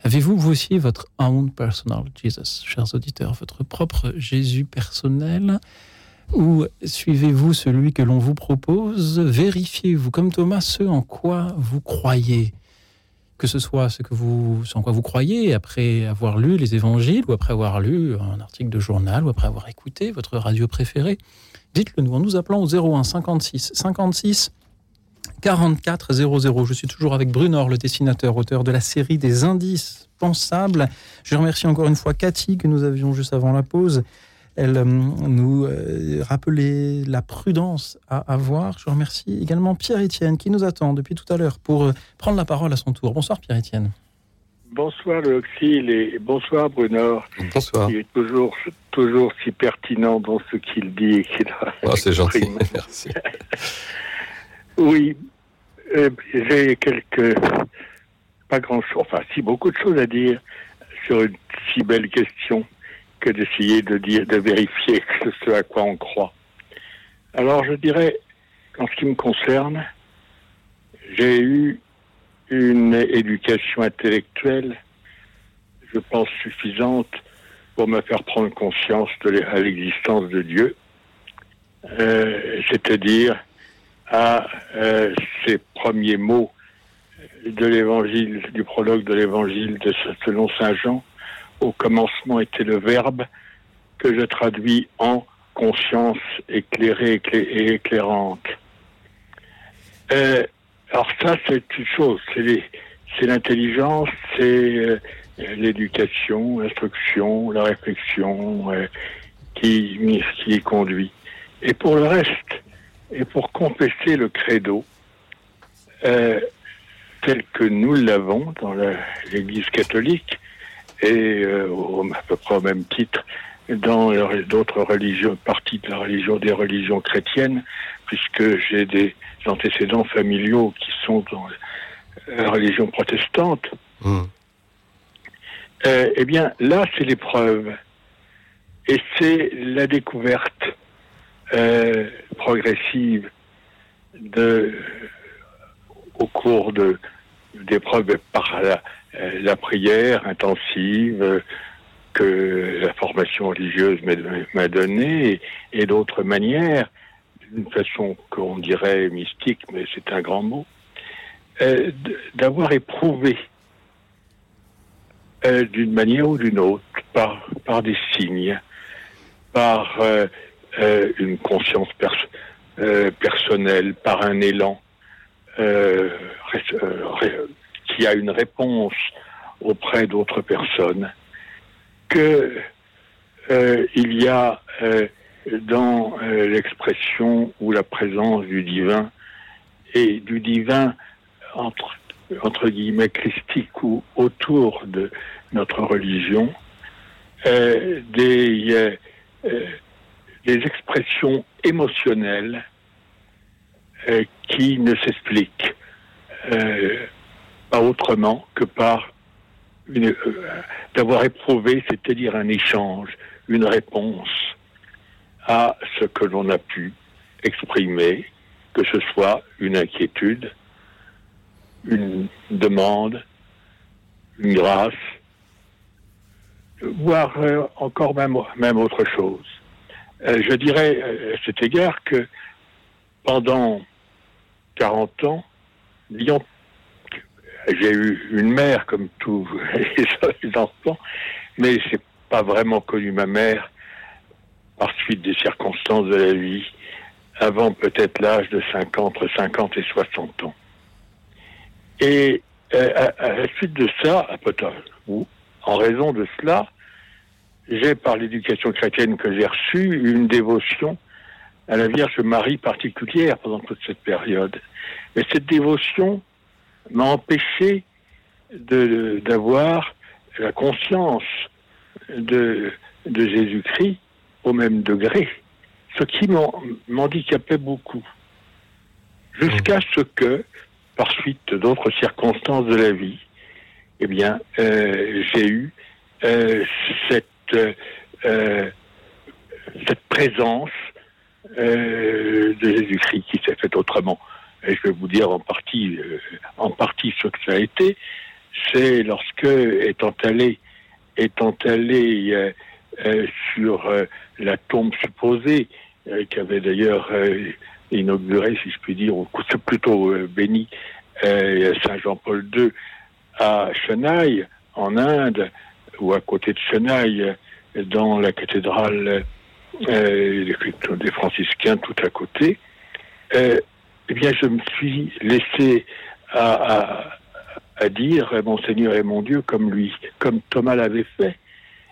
Avez-vous, vous aussi, votre own personal Jesus, chers auditeurs, votre propre Jésus personnel? Ou suivez-vous celui que l'on vous propose? Vérifiez-vous, comme Thomas, ce en quoi vous croyez? Que ce soit ce, que vous, en quoi vous croyez après avoir lu les évangiles ou après avoir lu un article de journal ou après avoir écouté votre radio préférée, dites-le nous en nous appelant au 01 56 56 44 00. Je suis toujours avec Brunor, le dessinateur, auteur de la série des indices pensables. Je remercie encore une fois Cathy que nous avions juste avant la pause. Elle euh, nous euh, rappelait la prudence à avoir. Je remercie également Pierre-Étienne qui nous attend depuis tout à l'heure pour euh, prendre la parole à son tour. Bonsoir Pierre-Étienne. Bonsoir le Oxyle et bonsoir Brunor. Bonsoir. Il est toujours, toujours si pertinent dans ce qu'il dit et qu'il a. Ah, c'est gentil, merci. Oui, euh, j'ai quelques. Pas grand chose, enfin, si beaucoup de choses à dire sur une si belle question que d'essayer de dire, de vérifier ce à quoi on croit. Alors, je dirais, en ce qui me concerne, j'ai eu une éducation intellectuelle je pense, suffisante pour me faire prendre conscience de l'existence de Dieu, Euh, c'est-à-dire à euh, ces premiers mots de l'évangile, du prologue de l'évangile de selon Saint Jean. Au commencement était le Verbe que je traduis en conscience éclairée éclai- et éclairante. Euh, alors ça, c'est une chose, c'est l'intelligence, c'est euh, l'éducation, l'instruction, la réflexion euh, qui, qui conduit. Et pour le reste, et pour confesser le credo, euh, tel que nous l'avons dans l'Église catholique, et euh, au- à peu près au même titre dans d'autres religions, parties de la religion des religions chrétiennes, puisque j'ai des antécédents familiaux qui sont dans la religion protestante. Hum. Euh, eh bien, là, c'est l'épreuve. Et c'est la découverte progressive au cours de d'épreuves par la, euh, la prière intensive que la formation religieuse m'a donnée et, d'autres manières, d'une façon qu'on dirait mystique, mais c'est un grand mot, euh, d'avoir éprouvé euh, d'une manière ou d'une autre, par, des signes, par euh, une conscience pers- euh, personnelle, par un élan euh, euh, qui a une réponse auprès d'autres personnes, que euh, il y a dans l'expression ou la présence du divin et du divin entre entre guillemets christique ou autour de notre religion euh, des euh, des expressions émotionnelles euh, qui ne s'expliquent euh, pas autrement que par euh, d'avoir éprouvé, c'est-à-dire un échange, une réponse à ce que l'on a pu exprimer, que ce soit une inquiétude, une demande, une grâce, voire euh, encore même, même autre chose. Euh, je dirais euh, à cet égard que pendant 40 ans, disons, j'ai eu une mère comme tous les enfants, mais j'ai pas vraiment connu ma mère par suite des circonstances de la vie, avant peut-être l'âge de 50, entre 50 et 60 ans. Et euh, à, à la suite de ça, peut-être, ou en raison de cela, j'ai, par l'éducation chrétienne que j'ai reçue, une dévotion à la Vierge Marie particulière pendant toute cette période. Mais cette dévotion m'a empêché d'avoir la conscience de, de Jésus-Christ au même degré, ce qui m'handicapait beaucoup. Jusqu'à ce que, par suite d'autres circonstances de la vie, eh bien, euh, j'ai eu euh, cette, euh, cette présence euh, de Jésus-Christ qui s'est faite autrement. Et je vais vous dire en partie, euh, en partie ce que ça a été. C'est lorsque, étant allé, étant allé sur la tombe supposée, qu'avait d'ailleurs inauguré, si je puis dire, ou plutôt béni, Saint Jean-Paul II à Chennai, en Inde, ou à côté de Chennai, euh, dans la cathédrale euh, des- des franciscains tout à côté, euh, eh bien, je me suis laissé à, dire mon Seigneur et mon Dieu comme lui, comme Thomas l'avait fait.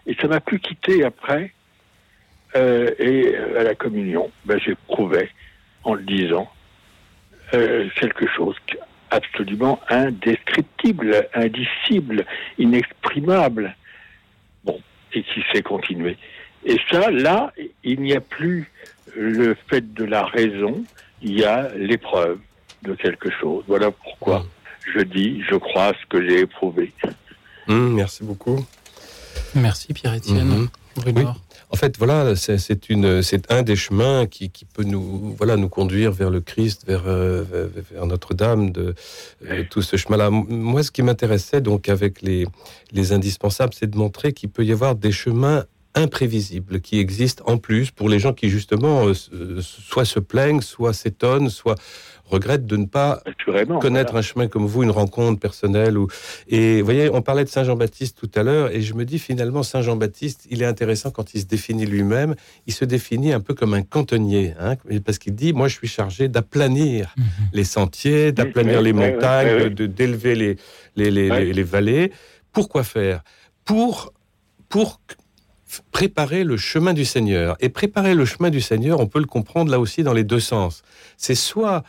Et ça m'a plus quitté après. Euh, et à la communion, ben, j'éprouvais, en le disant, euh, quelque chose absolument indescriptible, indicible, inexprimable. Et qui s'est continué. Et ça, là, il n'y a plus le fait de la raison, il y a l'épreuve de quelque chose. Voilà pourquoi je dis, je crois à ce que j'ai éprouvé. Hum, merci beaucoup. Merci Pierre-Étienne. Mhm. Brunard En fait, voilà, c'est c'est une, c'est un des chemins qui, qui peut nous, voilà, nous conduire vers le Christ, vers, euh, vers- vers Notre-Dame, de tout ce chemin-là. Moi, ce qui m'intéressait donc avec les, les indispensables, c'est de montrer qu'il peut y avoir des chemins imprévisibles qui existent en plus pour les gens qui justement euh, euh, soit se plaignent, soit s'étonnent, soit regrettent de ne pas Assurément. connaître voilà. un chemin comme vous, une rencontre personnelle. Ou... Et vous voyez, on parlait de Saint Jean-Baptiste tout à l'heure, et je me dis finalement, Saint Jean-Baptiste, il est intéressant quand il se définit lui-même. Il se définit un peu comme un cantonnier, hein, parce qu'il dit, moi je suis chargé d'aplanir Mhm. les sentiers, d'aplanir oui, les oui, montagnes, oui, d'élever les, les, les, Oui. les- les vallées. Pourquoi faire? Pour, pour préparer le chemin du Seigneur. Et préparer le chemin du Seigneur, on peut le comprendre là aussi dans les deux sens. C'est soit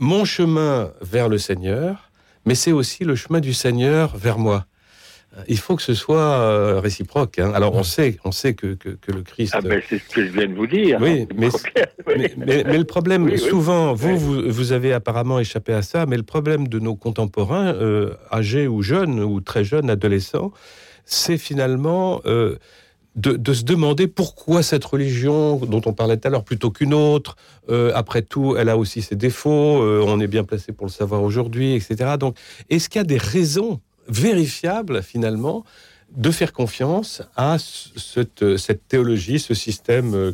mon chemin vers le Seigneur, mais c'est aussi le chemin du Seigneur vers moi. Euh, Il faut que ce soit euh, réciproque. hein. Alors on sait, on sait que, que, que le Christ. Ah ben c'est ce que je viens de vous dire. Oui, mais- le problème, Oui, oui. souvent, vous, vous, vous avez apparemment échappé à ça, mais le problème de nos contemporains, euh, âgés ou jeunes, ou très jeunes, adolescents, c'est finalement euh, de, de se demander pourquoi cette religion dont on parlait tout à l'heure plutôt qu'une autre. Euh, après tout, elle a aussi ses défauts. euh, on est bien placé pour le savoir aujourd'hui, etc. Donc, est-ce qu'il y a des raisons vérifiables finalement de faire confiance à ce- cette, cette théologie, ce système euh,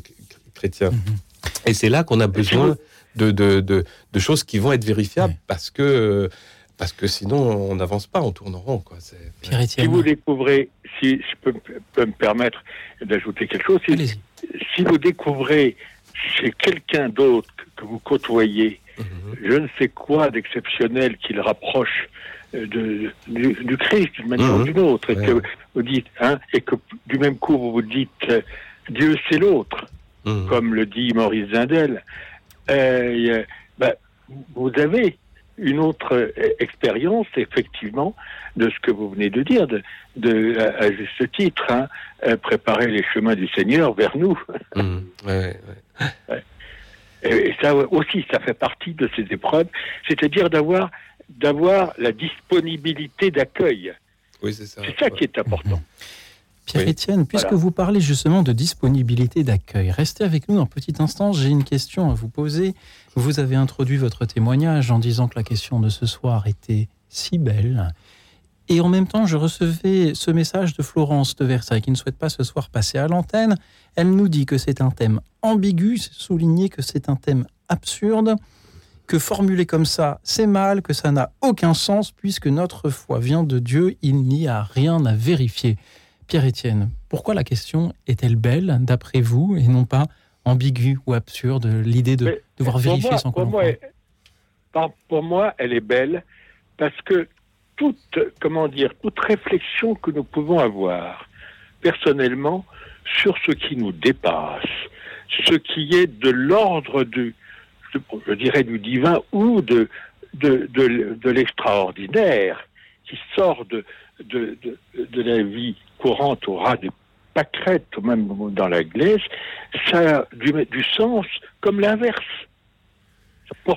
chrétien? Et c'est là qu'on a besoin de, de, de, de choses qui vont être vérifiables Oui. parce que parce que sinon on n'avance pas, on tourne en rond. Quoi. Si vous découvrez, si je peux, peux me permettre d'ajouter quelque chose, si, vous découvrez chez quelqu'un d'autre que vous côtoyez Mhm. je ne sais quoi d'exceptionnel qui le rapproche euh, de, du, du Christ d'une manière ou d'une autre, et Ouais. que vous dites, hein, et que du même coup vous vous dites, euh, Dieu c'est l'autre, Mhm. comme le dit Maurice Zindel, euh, ben, vous avez une autre euh, expérience, effectivement, de ce que vous venez de dire, de, de à, à juste titre, hein, euh, préparer les chemins du Seigneur vers nous. Mhm. Ouais, ouais. Et ça aussi, ça fait partie de ces épreuves, c'est-à-dire d'avoir d'avoir la disponibilité d'accueil. Oui, c'est ça. C'est ça qui est important. Pierre Oui. Étienne, puisque Voilà. vous parlez justement de disponibilité d'accueil, restez avec nous un petit instant. J'ai une question à vous poser. Vous avez introduit votre témoignage en disant que la question de ce soir était si belle. Et en même temps, je recevais ce message de Florence de Versailles qui ne souhaite pas ce soir passer à l'antenne. Elle nous dit que c'est un thème ambigu, souligné que c'est un thème absurde, que formuler comme ça, c'est mal, que ça n'a aucun sens puisque notre foi vient de Dieu, il n'y a rien à vérifier. Pierre-Étienne, pourquoi la question est-elle belle d'après vous et non pas ambiguë ou absurde, l'idée de Mais devoir vérifier moi- sans pour moi, pour moi, elle est belle parce que toute, comment dire, toute réflexion que nous pouvons avoir personnellement sur ce qui nous dépasse, ce qui est de l'ordre du, je, je dirais du divin ou de de, de, de l'extraordinaire qui sort de, de, de, de la vie courante au ras des pâquerettes ou même dans la glaise, ça a du, du sens comme l'inverse.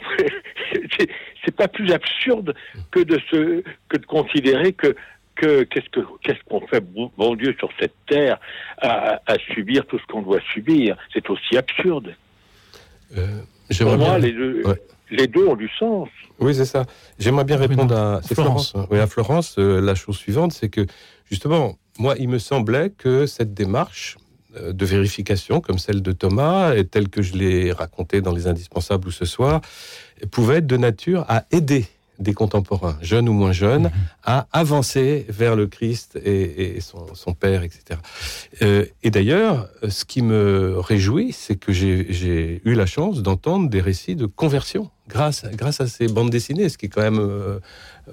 C'est- pas plus absurde que de se que de considérer que que qu'est-ce que qu'est-ce qu'on fait bon, Dieu sur cette terre à, à subir tout ce qu'on doit subir c'est aussi absurde Euh, pour moi bien. les deux Ouais. Les deux ont du sens Oui, c'est ça. J'aimerais bien Oui, répondre à Florence. Florence. Oui, à Florence, euh, la chose suivante, c'est que justement, moi, il me semblait que cette démarche euh, de vérification, comme celle de Thomas, et telle que je l'ai racontée dans les indispensables ou ce soir, pouvait être de nature à aider des contemporains, jeunes ou moins jeunes, Mhm. à avancer vers le Christ et, et son, son Père, etc. Euh, et d'ailleurs, ce qui me réjouit, c'est que j'ai eu la chance d'entendre des récits de conversion grâce, grâce à ces bandes dessinées, ce qui est quand même euh,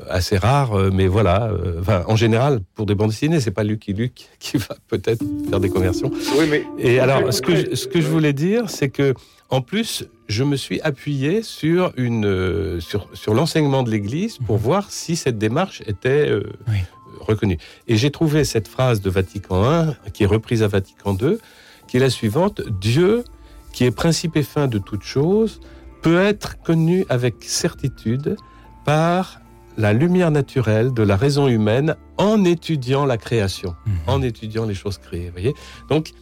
assez rare, euh, mais voilà. euh, enfin, en général, pour des bandes dessinées, c'est pas Lucky Luke qui va peut-être faire des conversions. oui mais Et alors, ce que je, ce que je voulais dire, c'est que, en plus, je me suis appuyé sur une euh, sur, sur l'enseignement de l'Église pour voir si cette démarche était euh, Oui. reconnue. Et j'ai trouvé cette phrase de Vatican I, qui est reprise à Vatican II, qui est la suivante Dieu, qui est principe et fin de toute chose, peut être connu avec certitude par la lumière naturelle de la raison humaine en étudiant la création, Mhm. en étudiant les choses créées. Voyez Donc,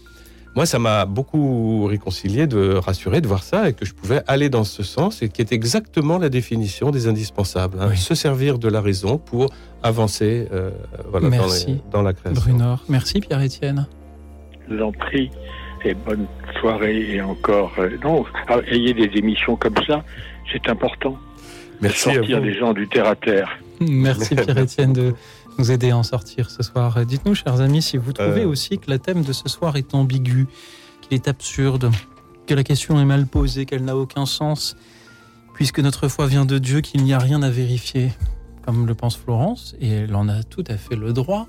moi, ça m'a beaucoup réconcilié, de rassuré de voir ça et que je pouvais aller dans ce sens et qui est exactement la définition des indispensables. hein. Oui. Se servir de la raison pour avancer euh, voilà, dans, Merci. les- dans la création. Brunor. Merci Pierre-Étienne. Je vous en prie. Et bonne soirée et encore. euh, non, ah, ayez des émissions comme ça, c'est important. Merci à sortir vous. les gens du terre à terre. Merci Pierre-Étienne de nous aider à en sortir ce soir. Dites-nous, chers amis, si vous trouvez Euh. aussi que le thème de ce soir est ambigu, qu'il est absurde, que la question est mal posée, qu'elle n'a aucun sens, puisque notre foi vient de Dieu, qu'il n'y a rien à vérifier, comme le pense Florence, et elle en a tout à fait le droit.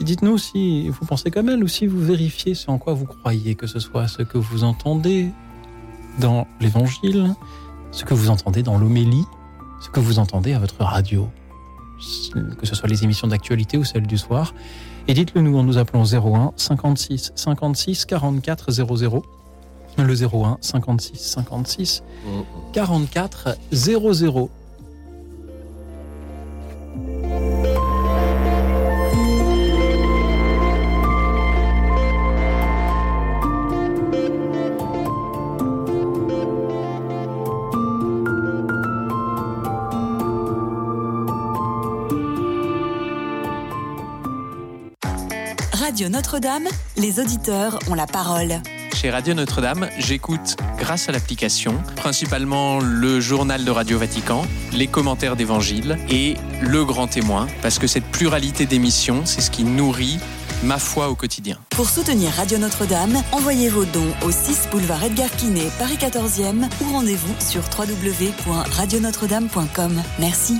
Dites-nous si vous pensez comme elle ou si vous vérifiez ce en quoi vous croyez, que ce soit ce que vous entendez dans l'Évangile, ce que vous entendez dans l'homélie, ce que vous entendez à votre radio, que ce soit les émissions d'actualité ou celles du soir. Et dites-le nous en nous appelant 01 56 56 44 00. Le 01 56 56 Mm. 44 00. Radio Notre-Dame, les auditeurs ont la parole. Chez Radio Notre-Dame, j'écoute grâce à l'application principalement le journal de Radio Vatican, les commentaires d'évangile et le grand témoin, parce que cette pluralité d'émissions, c'est ce qui nourrit ma foi au quotidien. Pour soutenir Radio Notre-Dame, envoyez vos dons au 6 boulevard Edgar Quinet, Paris 14e ou rendez-vous sur www.radionotre-dame.com. Merci.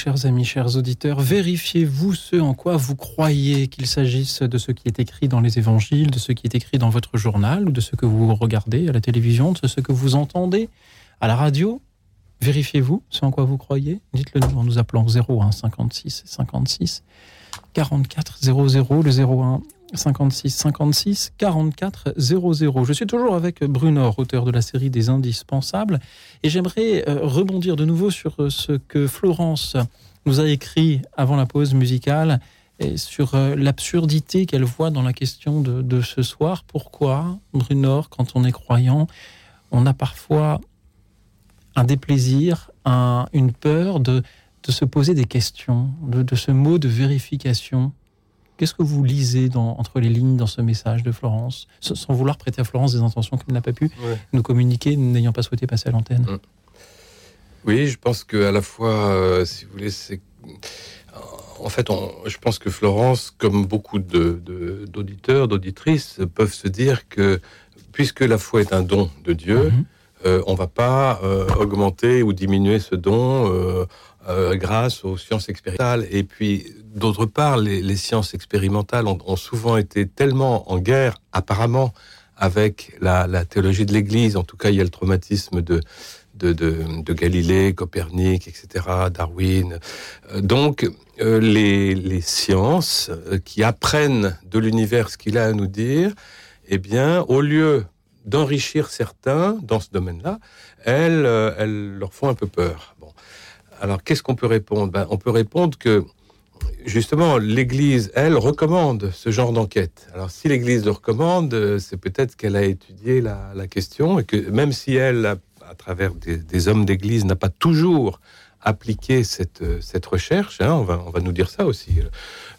Chers amis, chers auditeurs, vérifiez-vous ce en quoi vous croyez, qu'il s'agisse de ce qui est écrit dans les évangiles, de ce qui est écrit dans votre journal, ou de ce que vous regardez à la télévision, de ce que vous entendez à la radio. Vérifiez-vous ce en quoi vous croyez. Dites-le nous en nous appelant 01 56 56 44 00, le 01 56 56 44 00. Je suis toujours avec Brunor, auteur de la série des indispensables, et j'aimerais euh, rebondir de nouveau sur euh, ce que Florence nous a écrit avant la pause musicale sur euh, l'absurdité qu'elle voit dans la question de, de ce soir. Pourquoi, Brunor, quand on est croyant, on a parfois un déplaisir, un- une peur de, de se poser des questions, de ce mot de vérification Qu'est-ce que vous lisez dans- entre les lignes dans ce message de Florence, sans vouloir prêter à Florence des intentions qu'elle n'a pas pu Ouais. nous communiquer, n'ayant pas souhaité passer à l'antenne? Oui, je pense que à la fois, euh, si vous voulez, c'est en fait, on- je pense que Florence, comme beaucoup de- de- d'auditeurs, d'auditrices, peuvent se dire que puisque la foi est un don de Dieu, Mhm. euh, on va pas euh, augmenter ou diminuer ce don euh, grâce aux sciences expérimentales. Et puis, d'autre part, les, sciences expérimentales ont, souvent été tellement en guerre, apparemment, avec la, théologie de l'Église. En tout cas, il y a le traumatisme de, Galilée, Copernic, etc., Darwin. Euh, Donc, euh, les, sciences euh, qui apprennent de l'univers ce qu'il a à nous dire, eh bien, au lieu d'enrichir certains dans ce domaine-là, elles, elles leur font un peu peur. Bon. Alors, qu'est-ce qu'on peut répondre? Ben, On peut répondre que, justement, l'Église, elle, recommande ce genre d'enquête. Alors, si l'Église le recommande, euh, c'est peut-être qu'elle a étudié la, question et que même si elle, à, travers des, hommes d'Église, n'a pas toujours appliqué cette, euh, cette recherche, hein, on, va, on va nous dire ça aussi.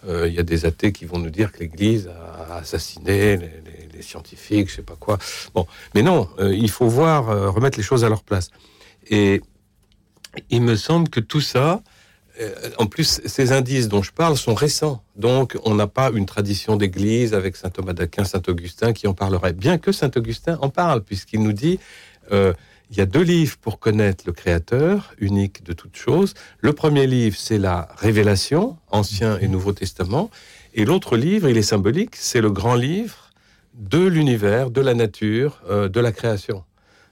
Euh, Il y a des athées qui vont nous dire que l'Église a assassiné les, scientifiques, je sais pas quoi. Bon, mais non, il faut voir, remettre les choses à leur place. Et il me semble que tout ça, en plus, ces indices dont je parle sont récents. Donc, on n'a pas une tradition d'église avec saint Thomas d'Aquin, saint Augustin qui en parlerait. Bien que saint Augustin en parle, puisqu'il nous dit euh, il y a deux livres pour connaître le Créateur, unique de toutes choses. Le premier livre, c'est la Révélation, Ancien et Nouveau Testament. Et l'autre livre, il est symbolique, c'est le grand livre de l'univers, de la nature, euh, de la création.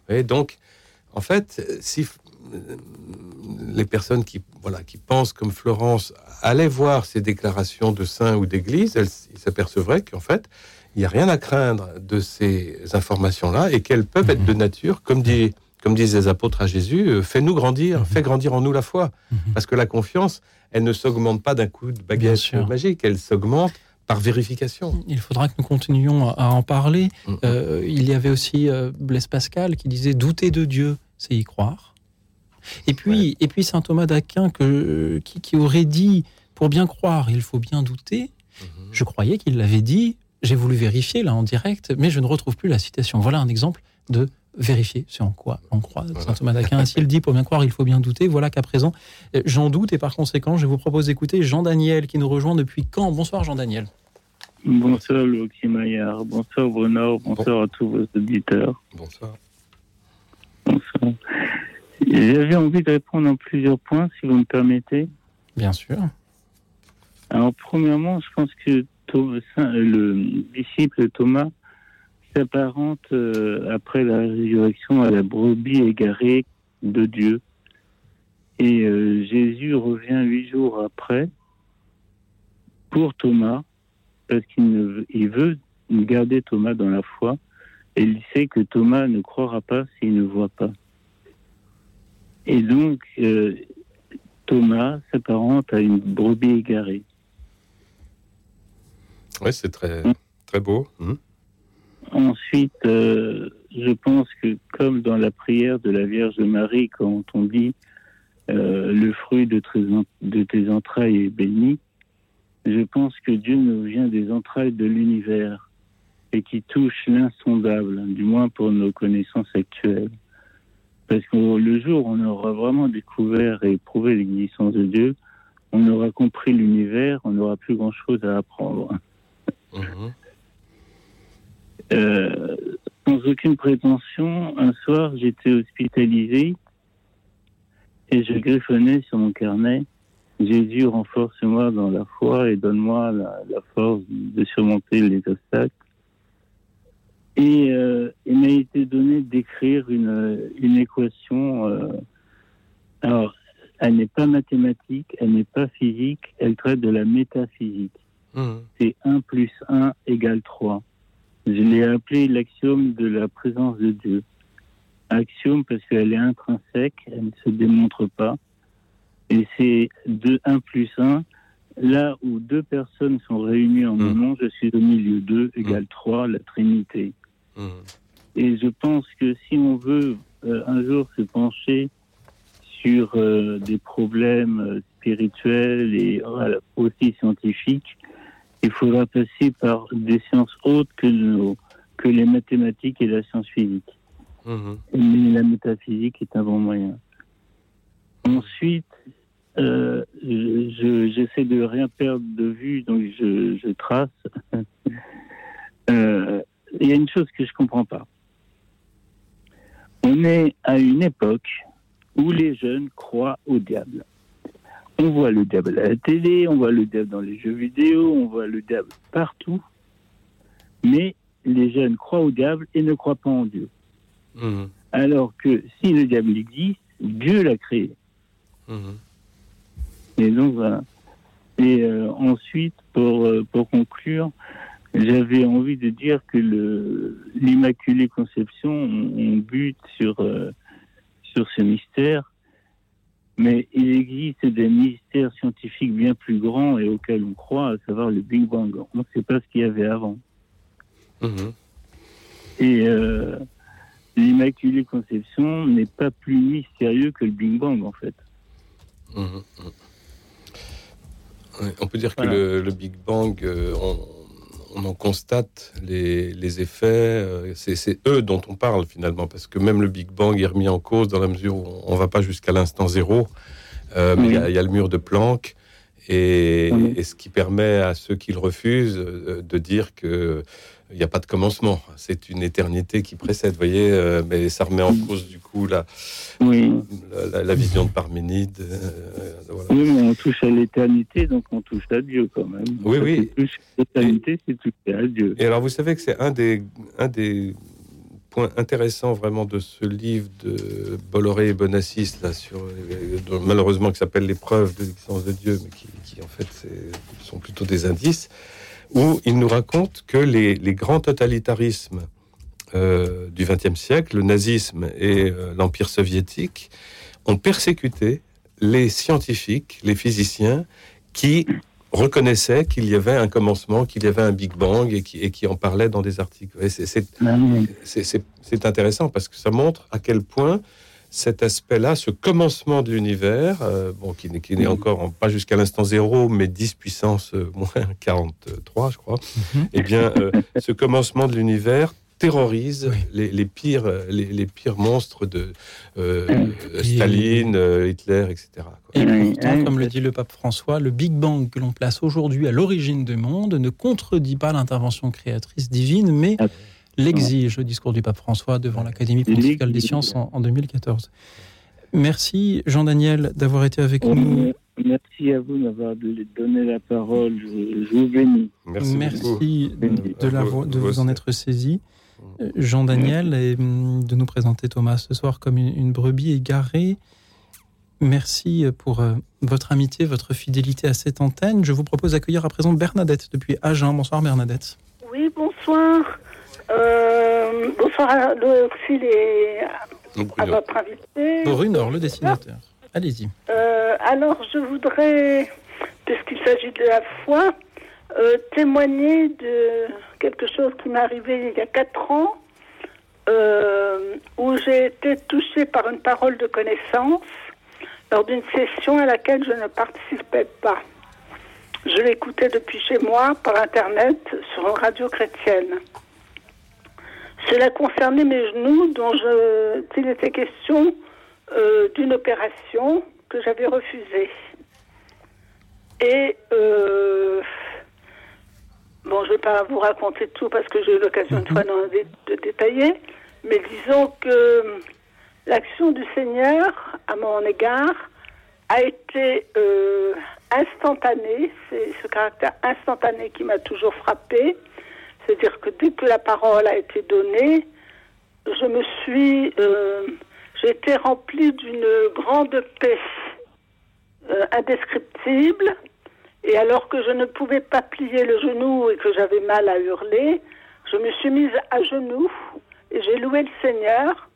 Et donc, en fait, si euh, les personnes qui, voilà, qui pensent comme Florence allaient voir ces déclarations de saints ou d'église, elles s'apercevraient qu'en fait, il n'y a rien à craindre de ces informations-là et qu'elles peuvent être de nature, comme, dit, comme disent les apôtres à Jésus, euh, fais-nous grandir, fais grandir en nous la foi. Parce que la confiance, elle ne s'augmente pas d'un coup de baguette magique, elle s'augmente par vérification. Il faudra que nous continuions à en parler. Euh, il y avait aussi euh, Blaise Pascal qui disait douter de Dieu, c'est y croire. Et puis, et puis saint Thomas d'Aquin que, qui, qui aurait dit pour bien croire, il faut bien douter. Je croyais qu'il l'avait dit. J'ai voulu vérifier là en direct, mais je ne retrouve plus la citation. Voilà un exemple de vérifier ce en quoi on croit. Saint Thomas d'Aquin, s'il dit pour bien croire, il faut bien douter. Voilà qu'à présent, j'en doute et par conséquent, je vous propose d'écouter Jean Daniel qui nous rejoint depuis Caen. Bonsoir Jean Daniel. Bonsoir Loki Maillard, bonsoir Bruno, bonsoir à tous vos auditeurs. Bonsoir. Bonsoir. J'avais envie de répondre en plusieurs points, si vous me permettez. Bien sûr. Alors, premièrement, je pense que Thomas- Saint- le disciple Thomas s'apparente euh, après la résurrection à la brebis égarée de Dieu. Et euh, Jésus revient huit jours après pour Thomas, parce qu'il ne il veut garder Thomas dans la foi, et il sait que Thomas ne croira pas s'il ne voit pas. Et donc, euh, Thomas s'apparente à une brebis égarée. Oui, c'est très, très beau. Mhm. Ensuite, euh, je pense que comme dans la prière de la Vierge Marie, quand on dit euh, le fruit de, tes en- de tes entrailles est béni, je pense que Dieu nous vient des entrailles de l'univers et qui touche l'insondable, du moins pour nos connaissances actuelles. Parce que le jour où on aura vraiment découvert et éprouvé l'existence de Dieu, on aura compris l'univers, on n'aura plus grand-chose à apprendre. Mhm. Euh, sans aucune prétention, un soir, j'étais hospitalisé et je griffonnais sur mon carnet Jésus, renforce-moi dans la foi et donne-moi la, la force de surmonter les obstacles. Et euh, il m'a été donné d'écrire une, une équation. euh, alors, elle n'est pas mathématique, elle n'est pas physique, elle traite de la métaphysique. Mhm. C'est 1 plus 1 égale 3. Je l'ai appelé l'axiome de la présence de Dieu. Axiome parce qu'elle est intrinsèque, elle ne se démontre pas. Et c'est de 1 plus 1. Là où deux personnes sont réunies en mon nom, je suis au milieu. 2 égale 3, la Trinité. Et je pense que si on veut euh, un jour se pencher sur euh, des problèmes euh, spirituels et aussi scientifiques, il faudra passer par des sciences autres que, nos- que les mathématiques et la science physique. Mhm. Mais la métaphysique est un bon moyen. Ensuite, euh, je- je- j'essaie de rien perdre de vue, donc je, je trace. Euh, Il y a une chose que je comprends pas. On est à une époque où les jeunes croient au diable. On voit le diable à la télé, on voit le diable dans les jeux vidéo, on voit le diable partout. Mais les jeunes croient au diable et ne croient pas en Dieu. Mhm. Alors que si le diable existe, Dieu l'a créé. Mhm. Et donc voilà. Et euh, ensuite, pour, euh, pour conclure, j'avais envie de dire que le l'Immaculée Conception, on, on bute sur, euh, sur ce mystère, mais il existe des mystères scientifiques bien plus grands et auxquels on croit, à savoir le Big Bang. On ne sait pas ce qu'il y avait avant. Mhm. Et euh, l'Immaculée Conception n'est pas plus mystérieux que le Big Bang, en fait. Mhm. Ouais, on peut dire Voilà. que le, le Big Bang, euh, on, on en constate les, les effets. euh, c'est eux dont on parle finalement, parce que même le Big Bang est remis en cause dans la mesure où on ne va pas jusqu'à l'instant zéro. Euh, mais il y a- il y, a le mur de Planck, et, Oui. et ce qui permet à ceux qui le refusent euh, de dire que il n'y a pas de commencement. C'est une éternité qui précède, vous voyez, euh, mais ça remet en cause du coup la, Oui. la, vision de Parménide. euh, voilà. Oui, mais on touche à l'éternité, donc on touche à Dieu quand même. Oui, oui. l'éternité, c'est toucher à Dieu. Et alors, vous savez que c'est un des, un des points intéressants vraiment de ce livre de Bolloré et Bonassis, là, sur, euh, malheureusement, qui s'appelle Les preuves de l'existence de Dieu, mais qui, qui, en fait sont plutôt des indices, où il nous raconte que les, les grands totalitarismes euh, du XXe siècle, le nazisme et euh, l'Empire soviétique, ont persécuté les scientifiques, les physiciens, qui reconnaissaient qu'il y avait un commencement, qu'il y avait un Big Bang et qui, et qui en parlaient dans des articles. C'est- c'est intéressant parce que ça montre à quel point cet aspect-là, ce commencement de l'univers, euh, bon, qui n'est qui n'est encore en- pas jusqu'à l'instant zéro, mais 10 puissance euh, moins 43, je crois, eh bien, euh, ce commencement de l'univers terrorise Oui. les, les pires, les, les pires monstres de euh, Staline, euh, Hitler, etc. quoi. Et pourtant, oui, comme le dit le pape François, le Big Bang que l'on place aujourd'hui à l'origine du monde ne contredit pas l'intervention créatrice divine, mais Ah. L'exige, le discours du pape François devant l'Académie pontificale des sciences en, en 2014. Merci Jean-Daniel d'avoir été avec nous. Euh, Merci à vous d'avoir donné la parole. Je, je vous bénis. Merci, de, la, Vous- de vous vous en être saisi. Euh, Jean-Daniel, et hum, de nous présenter Thomas ce soir comme une, une brebis égarée. Merci pour euh, votre amitié, votre fidélité à cette antenne. Je vous propose d'accueillir à présent Bernadette depuis Agen. Bonsoir Bernadette. Oui, bonsoir. Euh, bonsoir et Donc, à votre invité. Brunor, le dessinateur. Allez-y. Euh, alors, je voudrais, puisqu'il s'agit de la foi, euh, témoigner de quelque chose qui m'est arrivé il y a quatre ans, euh, où j'ai été touchée par une parole de connaissance lors d'une session à laquelle je ne participais pas. Je l'écoutais depuis chez moi par Internet sur une radio chrétienne. Cela concernait mes genoux dont je, il était question euh, d'une opération que j'avais refusée. Et euh, bon, je ne vais pas vous raconter tout parce que j'ai eu l'occasion une fois d'en dé- de détailler, mais disons que l'action du Seigneur à mon égard a été euh, instantanée. C'est ce caractère instantané qui m'a toujours frappé. C'est-à-dire que dès que la parole a été donnée, je me suis, euh, j'ai été remplie d'une grande paix euh, indescriptible. Et alors que je ne pouvais pas plier le genou et que j'avais mal à hurler, je me suis mise à genoux et j'ai loué le Seigneur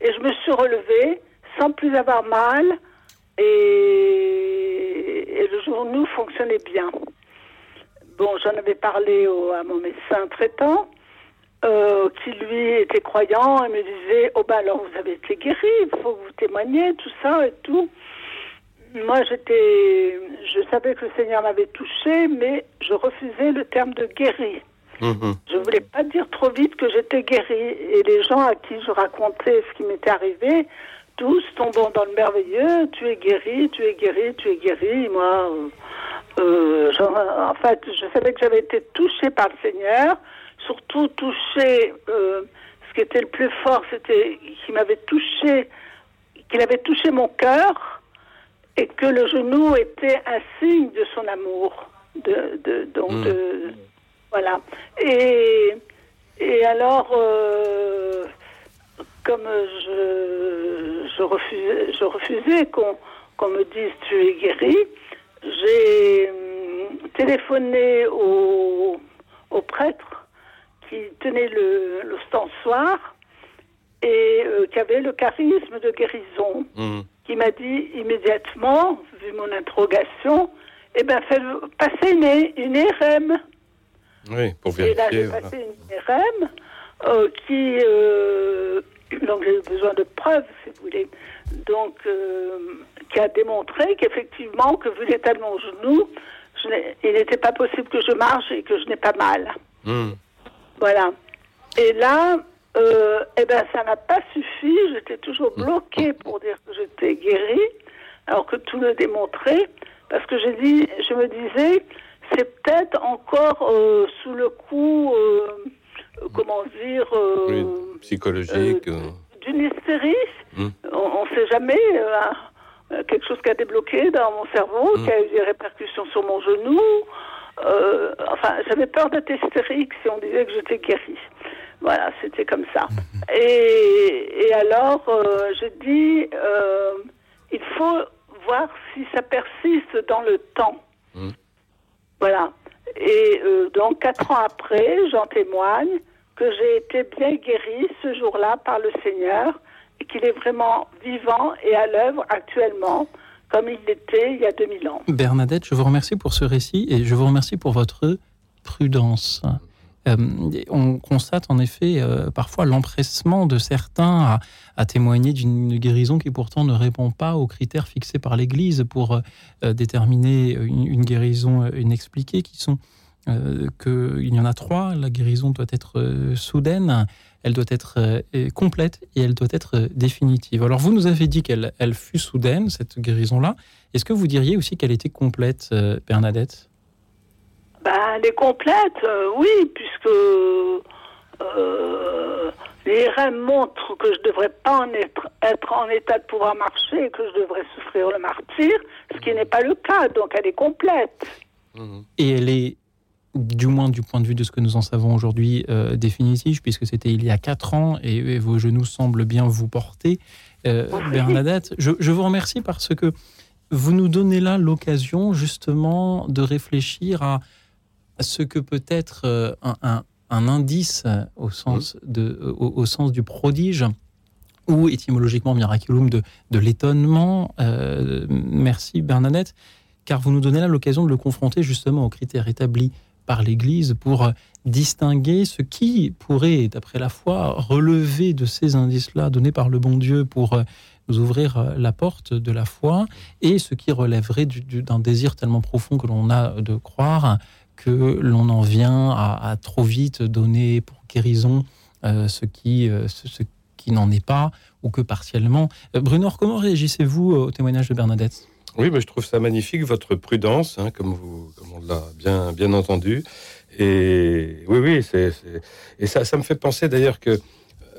et je me suis relevée sans plus avoir mal et, et le genou fonctionnait bien. Bon, j'en avais parlé au- à mon médecin traitant, euh, qui lui était croyant et me disait Oh ben alors vous avez été guéri, il faut que vous témoigner, tout ça et tout. Moi j'étais. Je savais que le Seigneur m'avait touché, mais je refusais le terme de guéri. Mhm. Je voulais pas dire trop vite que j'étais guérie. Et les gens à qui je racontais ce qui m'était arrivé, tous tombant dans le merveilleux, tu es guéri, tu es guéri, tu es guéri. Moi, euh, euh, genre, en fait, je savais que j'avais été touchée par le Seigneur, surtout touchée. euh, ce qui était le plus fort, c'était qu'il m'avait touché, qu'il avait touché mon cœur. et que le genou était un signe de son amour. De, de, donc, Mm. de- voilà. Et, et alors, euh, comme je, je refusais, je refusais qu'on qu'on me dise tu es guéri, j'ai hum, téléphoné au, au prêtre qui tenait le, l'ostensoir et euh, qui avait le charisme de guérison, Mhm. qui m'a dit immédiatement, vu mon interrogation, eh ben, faites passer une, une IRM. Oui, pour Et là, vérifier. j'ai voilà. passé une IRM euh, qui. euh, donc, j'ai eu besoin de preuves, si vous voulez. Donc, euh, qui a démontré qu'effectivement, que vu l'état de mon genou, je il n'était pas possible que je marche et que je n'ai pas mal. Mhm. Voilà. Et là, euh, eh ben, ça n'a pas suffi. J'étais toujours bloquée pour dire que j'étais guérie, alors que tout le démontrait. Parce que j'ai dit, je me disais, c'est peut-être encore euh, sous le coup, euh, comment dire, euh, Oui, psychologique. euh, d'une hystérie. Mm. On ne sait jamais. euh, euh, quelque chose qui a débloqué dans mon cerveau, Mm. qui a eu des répercussions sur mon genou. Euh, enfin, j'avais peur d'être hystérique si on disait que j'étais guérie. Voilà, c'était comme ça. Et, et alors, euh, je dis, euh, il faut voir si ça persiste dans le temps. Mm. Voilà. Et euh, donc, quatre ans après, j'en témoigne que j'ai été bien guérie ce jour-là par le Seigneur et qu'il est vraiment vivant et à l'œuvre actuellement, comme il l'était il y a 2000 ans. Bernadette, je vous remercie pour ce récit et je vous remercie pour votre prudence. Euh, on constate en effet euh, parfois l'empressement de certains à, témoigner d'une guérison qui pourtant ne répond pas aux critères fixés par l'Église pour euh, déterminer une, une guérison inexpliquée, qui sont euh, qu'il y en a trois. La guérison doit être euh, soudaine, elle doit être euh, complète et elle doit être euh, définitive. Alors vous nous avez dit qu'elle elle fut soudaine, cette guérison-là. Est-ce que vous diriez aussi qu'elle était complète, euh, Bernadette? Ben, elle est complète, euh, oui, puisque euh, les RM montrent que je ne devrais pas en être, être en état de pouvoir marcher et que je devrais souffrir le martyr, ce qui n'est pas le cas, donc elle est complète. Et elle est, du moins du point de vue de ce que nous en savons aujourd'hui, euh, définitive, puisque c'était il y a quatre ans et, et vos genoux semblent bien vous porter. Euh, Bernadette, je, je vous remercie parce que vous nous donnez là l'occasion justement de réfléchir à, à ce que peut être euh, un, un- un indice au sens, de, au, au sens du prodige ou étymologiquement miraculum de, de l'étonnement. Euh, merci Bernadette, car vous nous donnez là l'occasion de le confronter justement aux critères établis par l'Église pour euh, distinguer ce qui pourrait, d'après la foi, relever de ces indices-là donnés par le bon Dieu pour euh, nous ouvrir euh, la porte de la foi et ce qui relèverait du- du- d'un désir tellement profond que l'on a de croire que l'on en vient à, trop vite donner pour guérison ce qui, ce, qui n'en est pas ou que partiellement. Bruno, comment réagissez-vous au témoignage de Bernadette? Oui, mais je trouve ça magnifique, votre prudence, hein, comme, vous, comme on l'a bien, bien entendu. Et oui, oui, c'est, et ça, ça me fait penser d'ailleurs que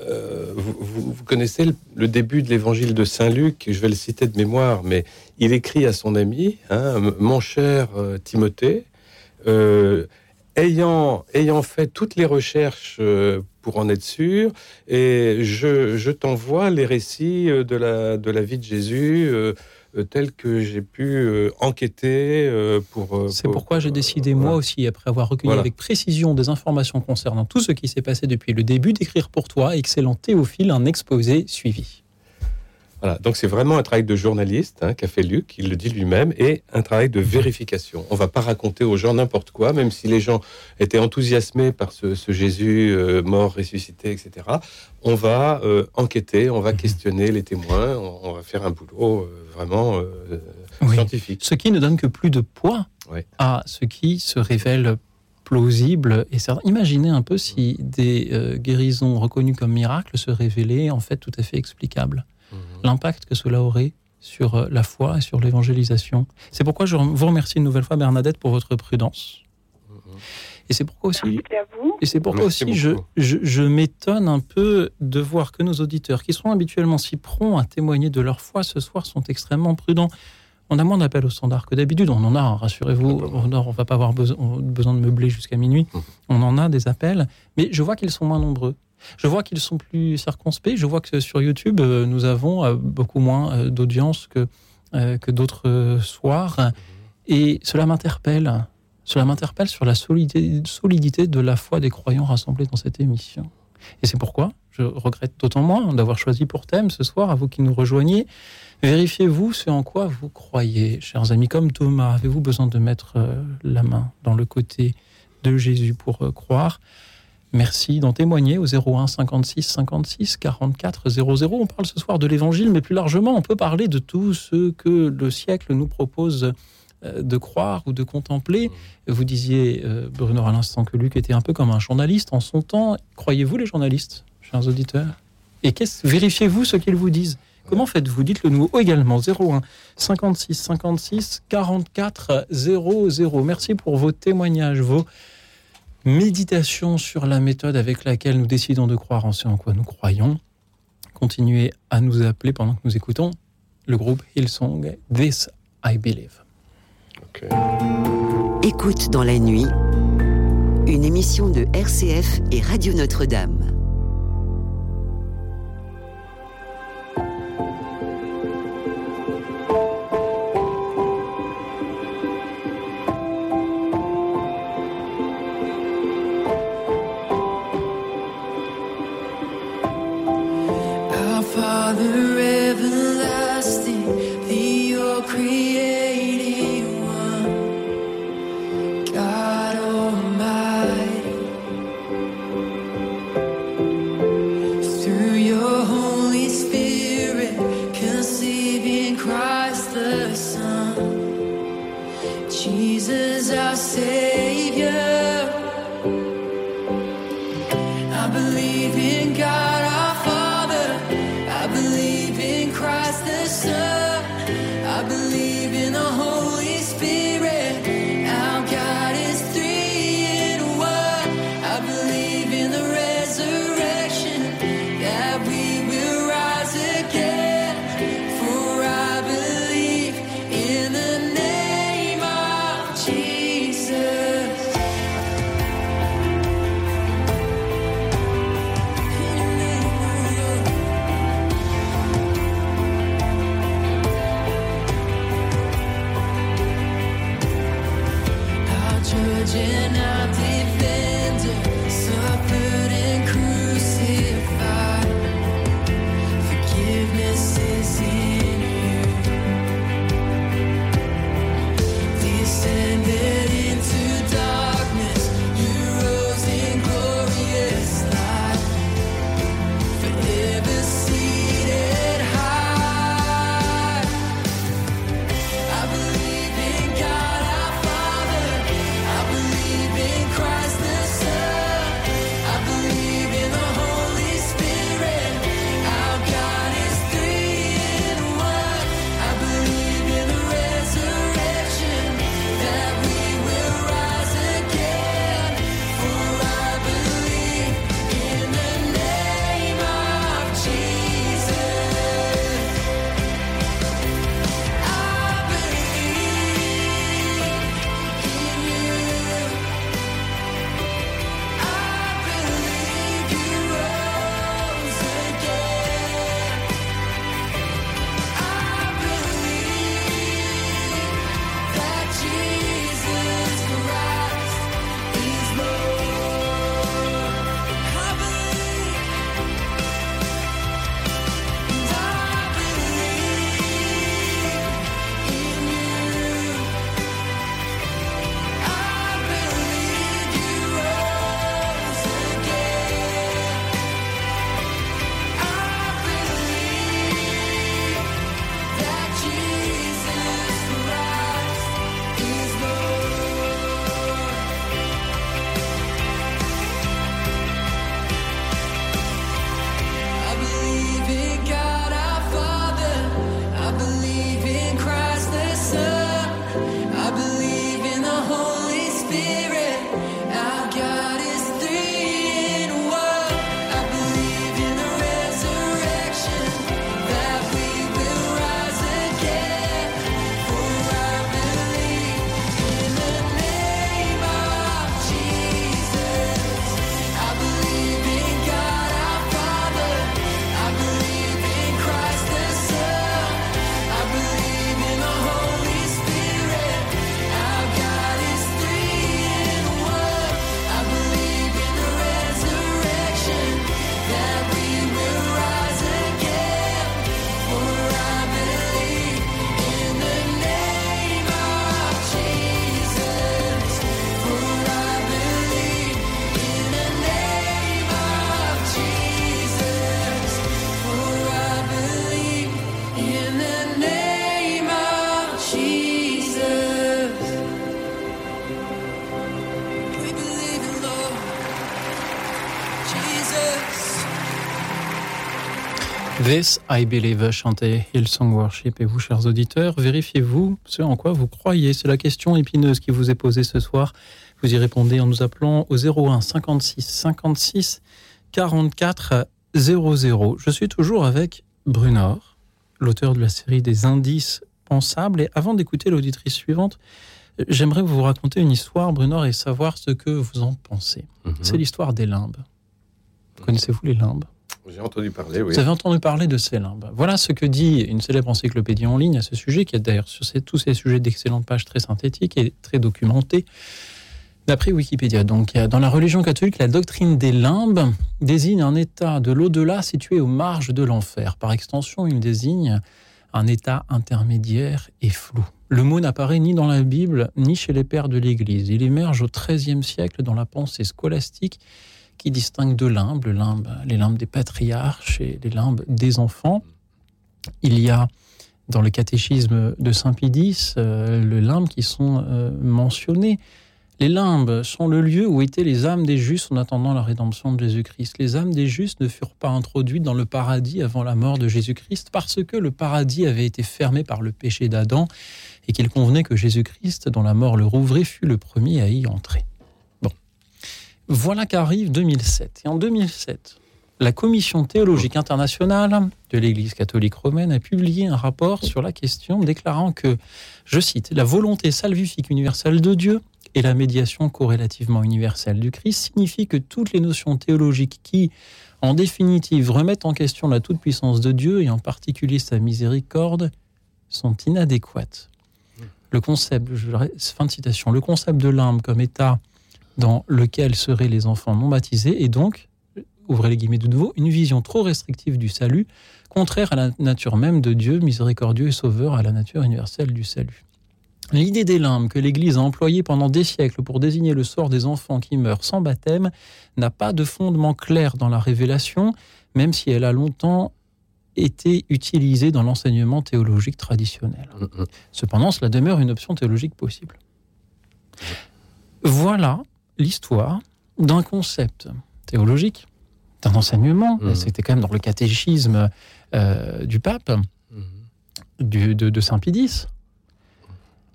euh, vous, connaissez le, début de l'évangile de Saint Luc, je vais le citer de mémoire, mais il écrit à son ami, hein, mon cher euh, Timothée, euh, ayant, ayant fait toutes les recherches pour en être sûr, et je, je t'envoie les récits de la, de la vie de Jésus. Euh, tels que j'ai pu euh, enquêter euh, pour. euh, C'est pour- pourquoi j'ai décidé, moi aussi, après avoir recueilli Voilà. avec précision des informations concernant tout ce qui s'est passé depuis le début, d'écrire pour toi, excellent Théophile, un exposé suivi. Voilà, donc c'est vraiment un travail de journaliste hein, qu'a fait Luc, il le dit lui-même, et un travail de vérification. On va pas raconter aux gens n'importe quoi, même si les gens étaient enthousiasmés par ce, ce Jésus euh, mort, ressuscité, etc. On va euh, enquêter, on va questionner les témoins, on, on va faire un boulot euh, vraiment scientifique. Ce qui ne donne que plus de poids Oui. à ce qui se révèle plausible et certain. Imaginez un peu si des euh, guérisons reconnues comme miracles se révélaient en fait tout à fait explicables. L'impact que cela aurait sur euh, la foi et sur l'évangélisation. C'est pourquoi je vous remercie une nouvelle fois Bernadette pour votre prudence. Et c'est pourquoi aussi, et c'est pourquoi Merci aussi je, je, je m'étonne un peu de voir que nos auditeurs, qui sont habituellement si prompts à témoigner de leur foi, ce soir sont extrêmement prudents. On a moins d'appels au standard que d'habitude. On en a, hein, rassurez-vous. Au Nord, on va pas avoir besoin, besoin de meubler jusqu'à minuit. On en a des appels, mais je vois qu'ils sont moins nombreux. Je vois qu'ils sont plus circonspects. Je vois que sur YouTube, euh, nous avons euh, beaucoup moins euh, d'audience que, que d'autres soirs. Et cela m'interpelle. Cela m'interpelle sur la solidité, de la foi des croyants rassemblés dans cette émission. Et c'est pourquoi je regrette d'autant moins d'avoir choisi pour thème ce soir, à vous qui nous rejoignez. Vérifiez-vous ce en quoi vous croyez, chers amis. Comme Thomas, avez-vous besoin de mettre la main dans le côté de Jésus pour croire? Merci d'en témoigner au 01 56 56 44 00. On parle ce soir de l'évangile, mais plus largement, on peut parler de tout ce que le siècle nous propose euh, de croire ou de contempler. Vous disiez, euh, Bruno, à l'instant que Luc était un peu comme un journaliste en son temps. Croyez-vous les journalistes, chers auditeurs? Et qu'est-ce- vérifiez-vous ce qu'ils vous disent? Comment faites-vous? Dites-le nous également. 01 56 56 44 00. Merci pour vos témoignages, vos méditations sur la méthode avec laquelle nous décidons de croire en ce en quoi nous croyons. Continuez à nous appeler pendant que nous écoutons le groupe Hillsong This I Believe. Écoute dans la nuit, une émission de RCF et Radio Notre-Dame. Jesus This I Believe, chantait Hillsong Worship. Et vous, chers auditeurs, vérifiez-vous ce en quoi vous croyez. C'est la question épineuse qui vous est posée ce soir. Vous y répondez en nous appelant au 01 56 56 44 00. Je suis toujours avec Brunor, l'auteur de la série des indices pensables. Et avant d'écouter l'auditrice suivante, j'aimerais vous raconter une histoire, Brunor, et savoir ce que vous en pensez. C'est l'histoire des limbes. Connaissez-vous les limbes? Entendu parler, vous avez entendu parler de ces limbes. Voilà ce que dit une célèbre encyclopédie en ligne à ce sujet, qui a d'ailleurs sur tous ces sujets d'excellentes pages très synthétiques et très documentées. D'après Wikipédia, donc, dans la religion catholique, la doctrine des limbes désigne un état de l'au-delà situé aux marges de l'enfer. Par extension, il désigne un état intermédiaire et flou. Le mot n'apparaît ni dans la Bible, ni chez les pères de l'Église. Il émerge au XIIIe siècle dans la pensée scolastique qui distingue deux limbes, le limbe- les limbes des patriarches et les limbes des enfants. Il y a dans le catéchisme de Saint Pie euh, le limbe qui sont euh, mentionnés. Les limbes sont le lieu où étaient les âmes des justes en attendant la rédemption de Jésus-Christ. Les âmes des justes ne furent pas introduites dans le paradis avant la mort de Jésus-Christ parce que le paradis avait été fermé par le péché d'Adam et qu'il convenait que Jésus-Christ, dont la mort le rouvrait, fut le premier à y entrer. Voilà qu'arrive 2007. Et en 2007, la Commission théologique internationale de l'Église catholique romaine a publié un rapport sur la question déclarant que, je cite, la volonté salvifique universelle de Dieu et la médiation corrélativement universelle du Christ signifient que toutes les notions théologiques qui, en définitive, remettent en question la toute-puissance de Dieu et en particulier sa miséricorde sont inadéquates. Le concept, fin de citation, le concept de l'âme comme état dans lequel seraient les enfants non baptisés est donc, ouvrez les guillemets de nouveau, une vision trop restrictive du salut, contraire à la nature même de Dieu, miséricordieux et sauveur, à la nature universelle du salut. L'idée des limbes que l'Église a employée pendant des siècles pour désigner le sort des enfants qui meurent sans baptême n'a pas de fondement clair dans la révélation, même si elle a longtemps été utilisée dans l'enseignement théologique traditionnel. Cependant, cela demeure une option théologique possible. Voilà l'histoire d'un concept théologique, d'un enseignement, c'était quand même dans le catéchisme euh, du pape, du- de, de Saint Pie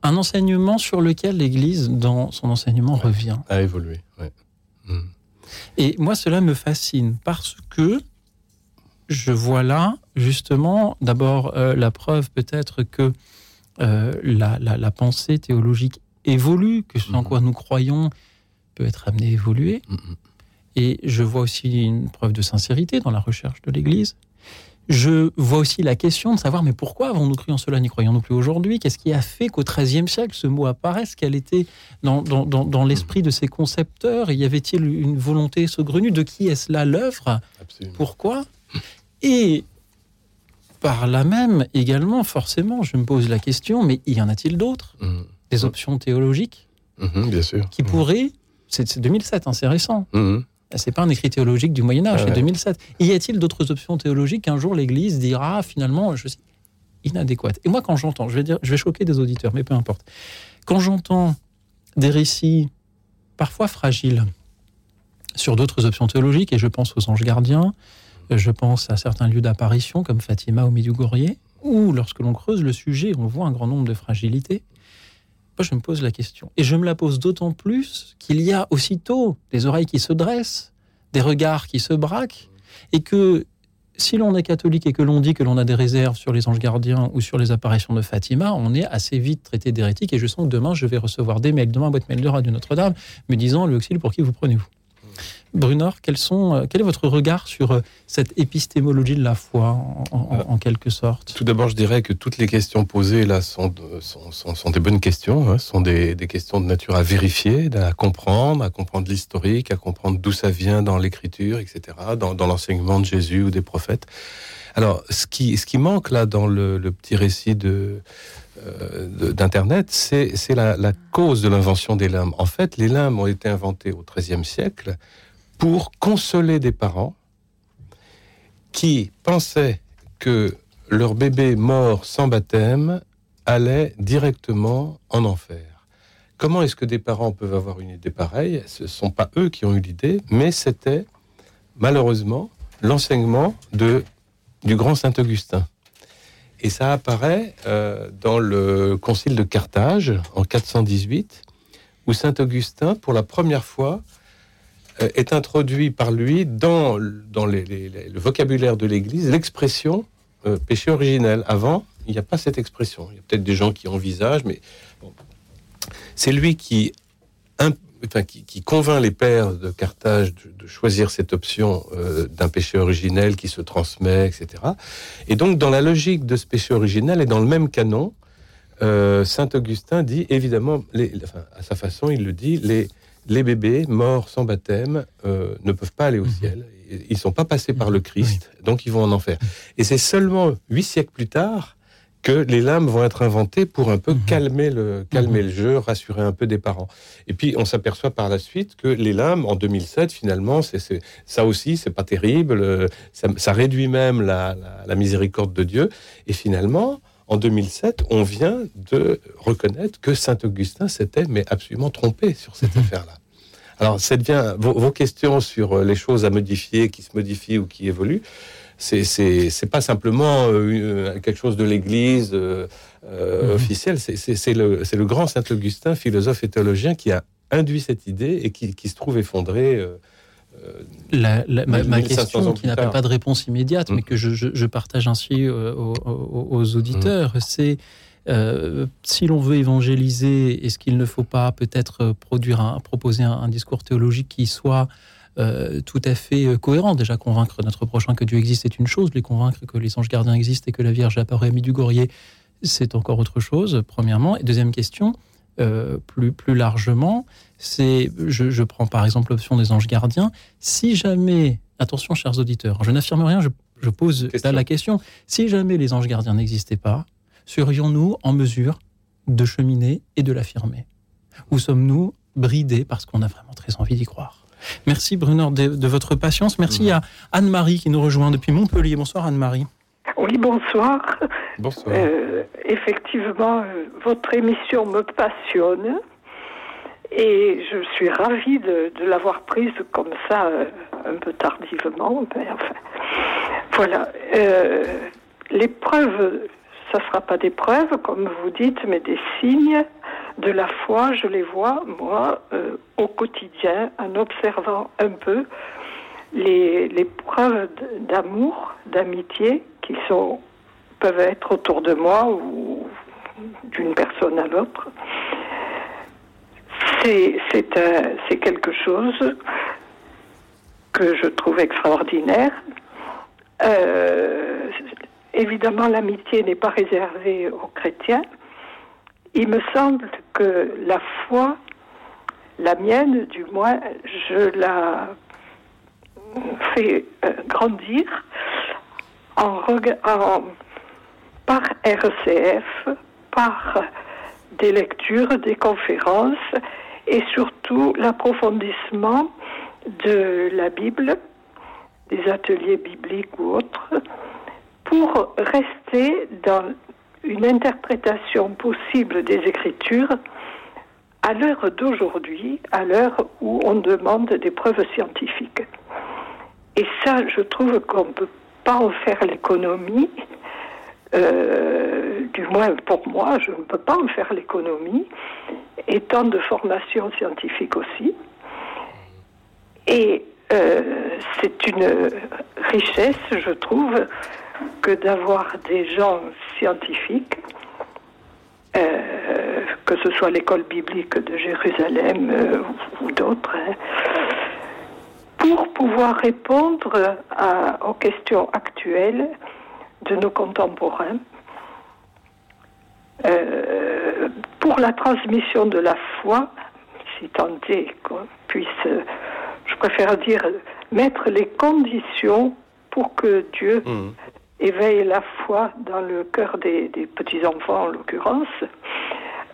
un enseignement sur lequel l'Église, dans son enseignement, revient. A évolué, ouais. Et moi, cela me fascine parce que je vois là, justement, d'abord euh, la preuve peut-être que euh, la, la- la pensée théologique évolue, que ce en quoi nous croyons peut être amené à évoluer. Et je vois aussi une preuve de sincérité dans la recherche de l'Église. Je vois aussi la question de savoir, mais pourquoi avons-nous cru en cela, n'y croyons-nous plus aujourd'hui? Qu'est-ce qui a fait qu'au XIIIe siècle, ce mot apparaisse Quel était dans, dans- dans- dans l'esprit de ses concepteurs? Y avait-il une volonté saugrenue? De qui est-ce là l'œuvre? Pourquoi? Et par là même, également, forcément, je me pose la question, mais y en a-t-il d'autres? Des options théologiques? Mhm, bien sûr. qui pourraient... C'est c'est 2007, hein, c'est récent. Mhm. C'est pas un écrit théologique du Moyen Âge, Ah c'est ouais. 2007. Y a-t-il d'autres options théologiques qu'un jour l'Église dira finalement, je sais, inadéquates Et moi, quand j'entends, je vais dire, je vais choquer des auditeurs, mais peu importe. Quand j'entends des récits parfois fragiles sur d'autres options théologiques, et je pense aux anges gardiens, je pense à certains lieux d'apparition comme Fatima ou Medjugorje, où lorsque l'on creuse le sujet, on voit un grand nombre de fragilités. Moi, je me pose la question. Et je me la pose d'autant plus qu'il y a aussitôt des oreilles qui se dressent, des regards qui se braquent, et que si l'on est catholique et que l'on dit que l'on a des réserves sur les anges gardiens ou sur les apparitions de Fatima, on est assez vite traité d'hérétique. Et je sens que demain, je vais recevoir des mails, demain, boîte mail de Notre-Dame, me disant Le pour qui vous prenez-vous? Brunor, quels sont, euh, quel est votre regard sur euh, cette épistémologie de la foi, en, en- en quelque sorte? Tout d'abord, je dirais que toutes les questions posées là sont, de- sont, sont- sont des bonnes questions, hein, sont des, des questions de nature à vérifier, à comprendre, à comprendre l'historique, à comprendre d'où ça vient dans l'écriture, etc., dans, dans l'enseignement de Jésus ou des prophètes. Alors, ce qui, ce qui manque là dans le, le petit récit de, euh, d'Internet, c'est, c'est la, la cause de l'invention des limbes. En fait, les limbes ont été inventées au XIIIe siècle pour consoler des parents qui pensaient que leur bébé mort sans baptême allait directement en enfer. Comment est-ce que des parents peuvent avoir une idée pareille? Ce ne sont pas eux qui ont eu l'idée, mais c'était malheureusement l'enseignement de du grand Saint Augustin. Et ça apparaît euh, dans le Concile de Carthage en 418, où Saint Augustin, pour la première fois, est introduit par lui dans, dans le vocabulaire de l'Église l'expression euh, péché originel. Avant, il n'y a pas cette expression. Il y a peut-être des gens qui envisagent, mais c'est lui qui, enfin, qui, convainc les pères de Carthage de, choisir cette option euh, d'un péché originel qui se transmet, etc. Et donc, dans la logique de ce péché originel et dans le même canon, euh, Saint Augustin dit évidemment, à sa façon, il le dit, les, les bébés morts sans baptême euh, ne peuvent pas aller au ciel. Ils ne sont pas passés par le Christ, donc ils vont en enfer. Et c'est seulement huit siècles plus tard que les lames vont être inventées pour un peu calmer, le, calmer le jeu, rassurer un peu des parents. Et puis on s'aperçoit par la suite que les lames, en 2007, finalement, c'est ça aussi, c'est pas terrible. euh, Ça, ça réduit même la, la- la miséricorde de Dieu. Et finalement, en 2007, on vient de reconnaître que Saint Augustin s'était mais absolument trompé sur cette affaire-là. Alors, ça devient vos, vos questions sur euh, les choses à modifier, qui se modifient ou qui évoluent. C'est c'est c'est pas simplement euh, une- quelque chose de l'Église euh, euh, officielle. C'est- C'est c'est le c'est le grand Saint Augustin, philosophe et théologien, qui a induit cette idée et qui, qui se trouve effondré. Euh, La- la- ma, ma 1500 question, qui n'appelle pas de réponse immédiate, mais que je, je- je partage ainsi euh, aux, aux- aux auditeurs, c'est euh, si l'on veut évangéliser, est-ce qu'il ne faut pas peut-être produire un, proposer un, un discours théologique qui soit euh, tout à fait cohérent? Déjà, convaincre notre prochain que Dieu existe est une chose, les convaincre que les anges gardiens existent et que la Vierge apparaît mis du Gourier, c'est encore autre chose, premièrement. Et deuxième question, euh, plus, plus largement, c'est, je, je prends par exemple l'option des anges gardiens, si jamais, attention chers auditeurs, je n'affirme rien, je, je pose là la question, si jamais les anges gardiens n'existaient pas, serions-nous en mesure de cheminer et de l'affirmer? Ou sommes-nous bridés parce qu'on a vraiment très envie d'y croire? Merci Brunner de, de votre patience, merci à Anne-Marie qui nous rejoint depuis Montpellier. Bonsoir Anne-Marie. Oui, bonsoir. Bonsoir. Euh, effectivement, euh, votre émission me passionne et je suis ravie de, de l'avoir prise comme ça, euh, un peu tardivement. mais enfin, voilà. Euh, les preuves, ça ne sera pas des preuves, comme vous dites, mais des signes de la foi. Je les vois, moi, euh, au quotidien, en observant un peu les, preuves d'amour, d'amitié qui sont peuvent être autour de moi ou d'une personne à l'autre. C'est quelque chose que je trouve extraordinaire. Euh, évidemment, l'amitié n'est pas réservée aux chrétiens. Il me semble que la foi, la mienne du moins, je la fais euh, grandir en- par RCF, par des lectures, des conférences et surtout l'approfondissement de la Bible, des ateliers bibliques ou autres, pour rester dans une interprétation possible des Écritures à l'heure d'aujourd'hui, à l'heure où on demande des preuves scientifiques. Et ça, je trouve qu'on ne peut pas en faire l'économie. Euh, du moins pour moi, je ne peux pas en faire l'économie, étant de formation scientifique aussi. Et euh, c'est une richesse, je trouve, que d'avoir des gens scientifiques, euh, que ce soit l'école biblique de Jérusalem ou d'autres, hein, pour pouvoir répondre à- aux questions actuelles de nos contemporains, euh, pour la transmission de la foi, si tant est qu'on puisse, je préfère dire, mettre les conditions pour que Dieu éveille la foi dans le cœur des, des petits-enfants en l'occurrence,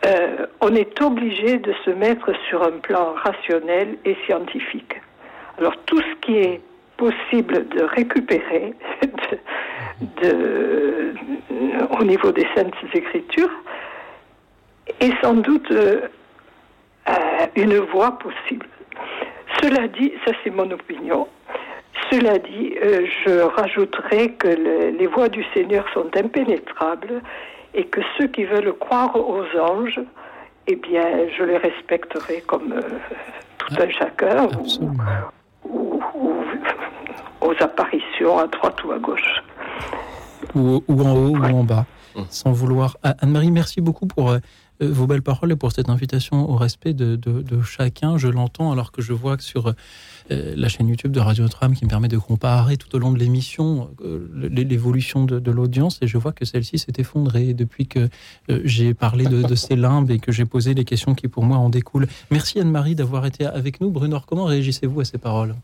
euh, on est obligé de se mettre sur un plan rationnel et scientifique. Alors tout ce qui est possible de récupérer de- de- au niveau des saintes écritures est sans doute euh, euh, une voie possible. Cela dit, ça c'est mon opinion, Cela dit, euh, je rajouterai que le- les voies du Seigneur sont impénétrables et que ceux qui veulent croire aux anges, eh bien, je les respecterai comme euh, tout un chacun ou aux apparitions à droite ou à gauche. ou, ou en haut ou en bas, sans vouloir. Ah, Anne-Marie, merci beaucoup pour euh, euh, vos belles paroles et pour cette invitation au respect de, de- de chacun. Je l'entends alors que je vois que sur euh, la chaîne YouTube de Radio Notre-Dame qui me permet de comparer tout au long de l'émission euh, l'é- l'évolution de, de l'audience et je vois que celle-ci s'est effondrée depuis que euh, j'ai parlé de, de ces limbes et que j'ai posé les questions qui pour moi en découlent. Merci Anne-Marie d'avoir été avec nous. Bruno, comment réagissez-vous à ces paroles?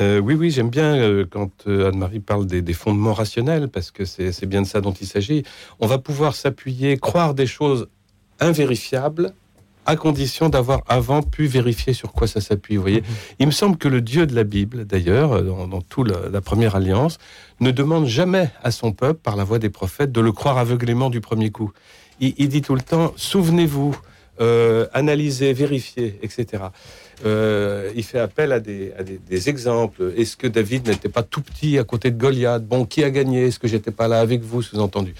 Euh, oui, oui, j'aime bien euh, quand euh, Anne-Marie parle des, des fondements rationnels, parce que c'est bien de ça dont il s'agit. On va pouvoir s'appuyer, croire des choses invérifiables, à condition d'avoir avant pu vérifier sur quoi ça s'appuie. Vous voyez, il me semble que le Dieu de la Bible, d'ailleurs, dans, dans toute la, la première alliance, ne demande jamais à son peuple, par la voix des prophètes, de le croire aveuglément du premier coup. Il, il dit tout le temps souvenez-vous, analysez, vérifiez, etc. Euh, il fait appel à des, à des- des exemples. Est-ce que David n'était pas tout petit à côté de Goliath? Bon, qui a gagné? Est-ce que j'étais pas là avec vous, sous-entendu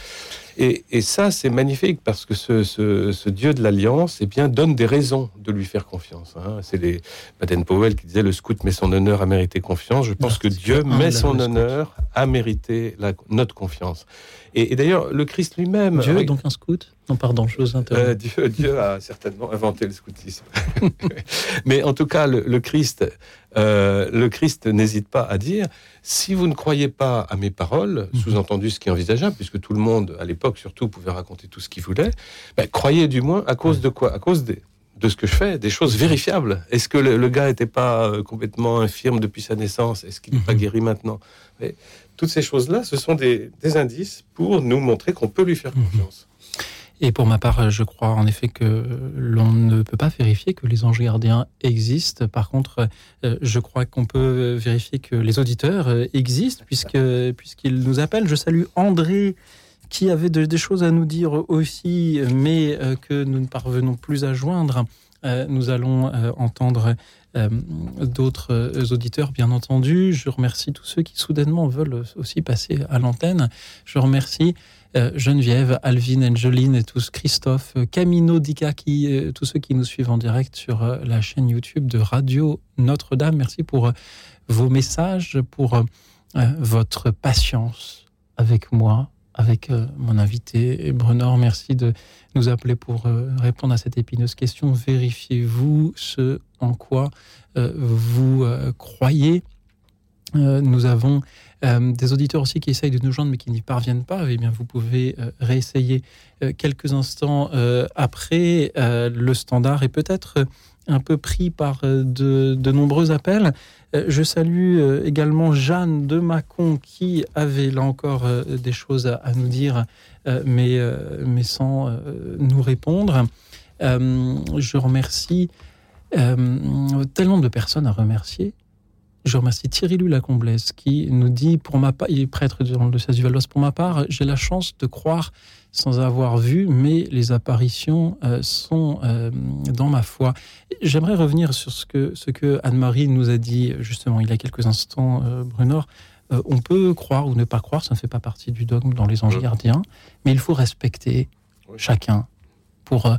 et, et ça, c'est magnifique parce que ce, ce- ce Dieu de l'Alliance eh bien, donne des raisons de lui faire confiance. hein. C'est les Baden-Powell qui disait le scout met son honneur à mériter confiance. Je pense que Dieu met le son honneur à mériter la- notre confiance. Et, et d'ailleurs, le Christ lui-même. Dieu est donc un scout Non, pardon, je vous interromps. euh, Dieu, Dieu a certainement inventé le scoutisme. Mais en tout cas, le, le Christ, euh, le Christ n'hésite pas à dire si vous ne croyez pas à mes paroles, sous-entendu ce qui est envisageable, puisque tout le monde, à l'époque surtout, pouvait raconter tout ce qu'il voulait, ben, croyez du moins à cause de quoi? À cause des- de ce que je fais, des choses vérifiables. Est-ce que le, le gars n'était pas euh, complètement infirme depuis sa naissance? Est-ce qu'il n'est pas guéri maintenant? Mais Toutes ces choses-là, ce sont des, des indices pour nous montrer qu'on peut lui faire confiance. Et pour ma part, je crois en effet que l'on ne peut pas vérifier que les anges gardiens existent. Par contre, euh, je crois qu'on peut vérifier que les auditeurs euh, existent puisque puisqu'ils nous appellent. Je salue André qui avait de- des choses à nous dire aussi, mais euh, que nous ne parvenons plus à joindre. Nous allons entendre d'autres auditeurs, bien entendu. Je remercie tous ceux qui soudainement veulent aussi passer à l'antenne. Je remercie Geneviève, Alvin, Angeline et tous, Christophe, euh, Camino qui, euh, tous ceux qui nous suivent en direct sur euh, la chaîne YouTube de Radio Notre-Dame. Merci pour euh, vos messages, pour euh, euh, votre patience avec moi, avec euh, mon invité et Brunor. Merci de nous appeler pour euh, répondre à cette épineuse question. Vérifiez-vous ce en quoi euh, vous euh, croyez? Euh, nous avons euh, des auditeurs aussi qui essayent de nous joindre mais qui n'y parviennent pas. Eh bien, vous pouvez euh, réessayer euh, quelques instants après le standard et peut-être un peu pris par de, de nombreux appels. Je salue également Jeanne de Mâcon qui avait là encore des choses à, à nous dire, mais, mais sans nous répondre. Je remercie tellement de personnes à remercier. Je remercie Thierry Lulacomblès qui nous dit, pour ma part, il est prêtre dans le diocèse du Val pour ma part, j'ai la chance de croire sans avoir vu, mais les apparitions euh, sont euh, dans ma foi. J'aimerais revenir sur ce que, ce que Anne-Marie nous a dit justement il y a quelques instants, euh, Brunor. Euh, on peut croire ou ne pas croire, ça ne fait pas partie du dogme dans les anges gardiens, mais il faut respecter chacun pour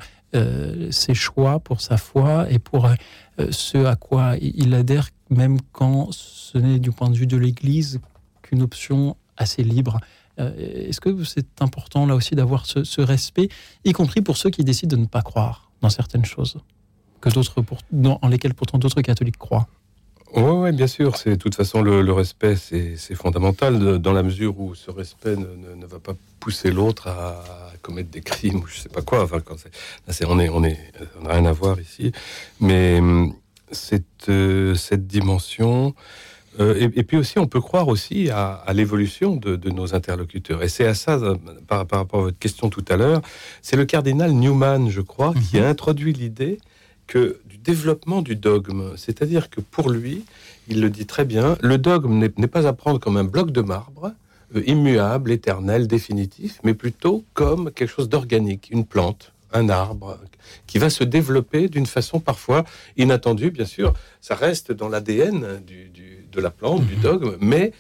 ses choix, pour sa foi et pour ce à quoi il adhère, même quand ce n'est du point de vue de l'Église qu'une option assez libre. Euh, Est-ce que c'est important là aussi d'avoir ce, respect, y compris pour ceux qui décident de ne pas croire dans certaines choses, que d'autres en lesquelles pourtant d'autres catholiques croient? Oui, ouais, bien sûr. De toute façon le, respect, c'est fondamental dans la mesure où ce respect ne, ne- ne va pas pousser l'autre à, commettre des crimes ou je sais pas quoi. Enfin, quand c'est- on est, on est, on n'a rien à voir ici. Mais hum, cette euh, cette dimension. euh, et, et puis aussi, on peut croire aussi à, à l'évolution de, de nos interlocuteurs. Et c'est à ça, euh, par, par rapport à votre question tout à l'heure, c'est le cardinal Newman, je crois, qui a introduit l'idée que du développement du dogme, c'est-à-dire que pour lui, il le dit très bien, le dogme n'est pas à prendre comme un bloc de marbre, immuable, éternel, définitif, mais plutôt comme quelque chose d'organique, une plante, un arbre, qui va se développer d'une façon parfois inattendue, bien sûr. Ça reste dans l'ADN du, du- de la plante, du dogme, mais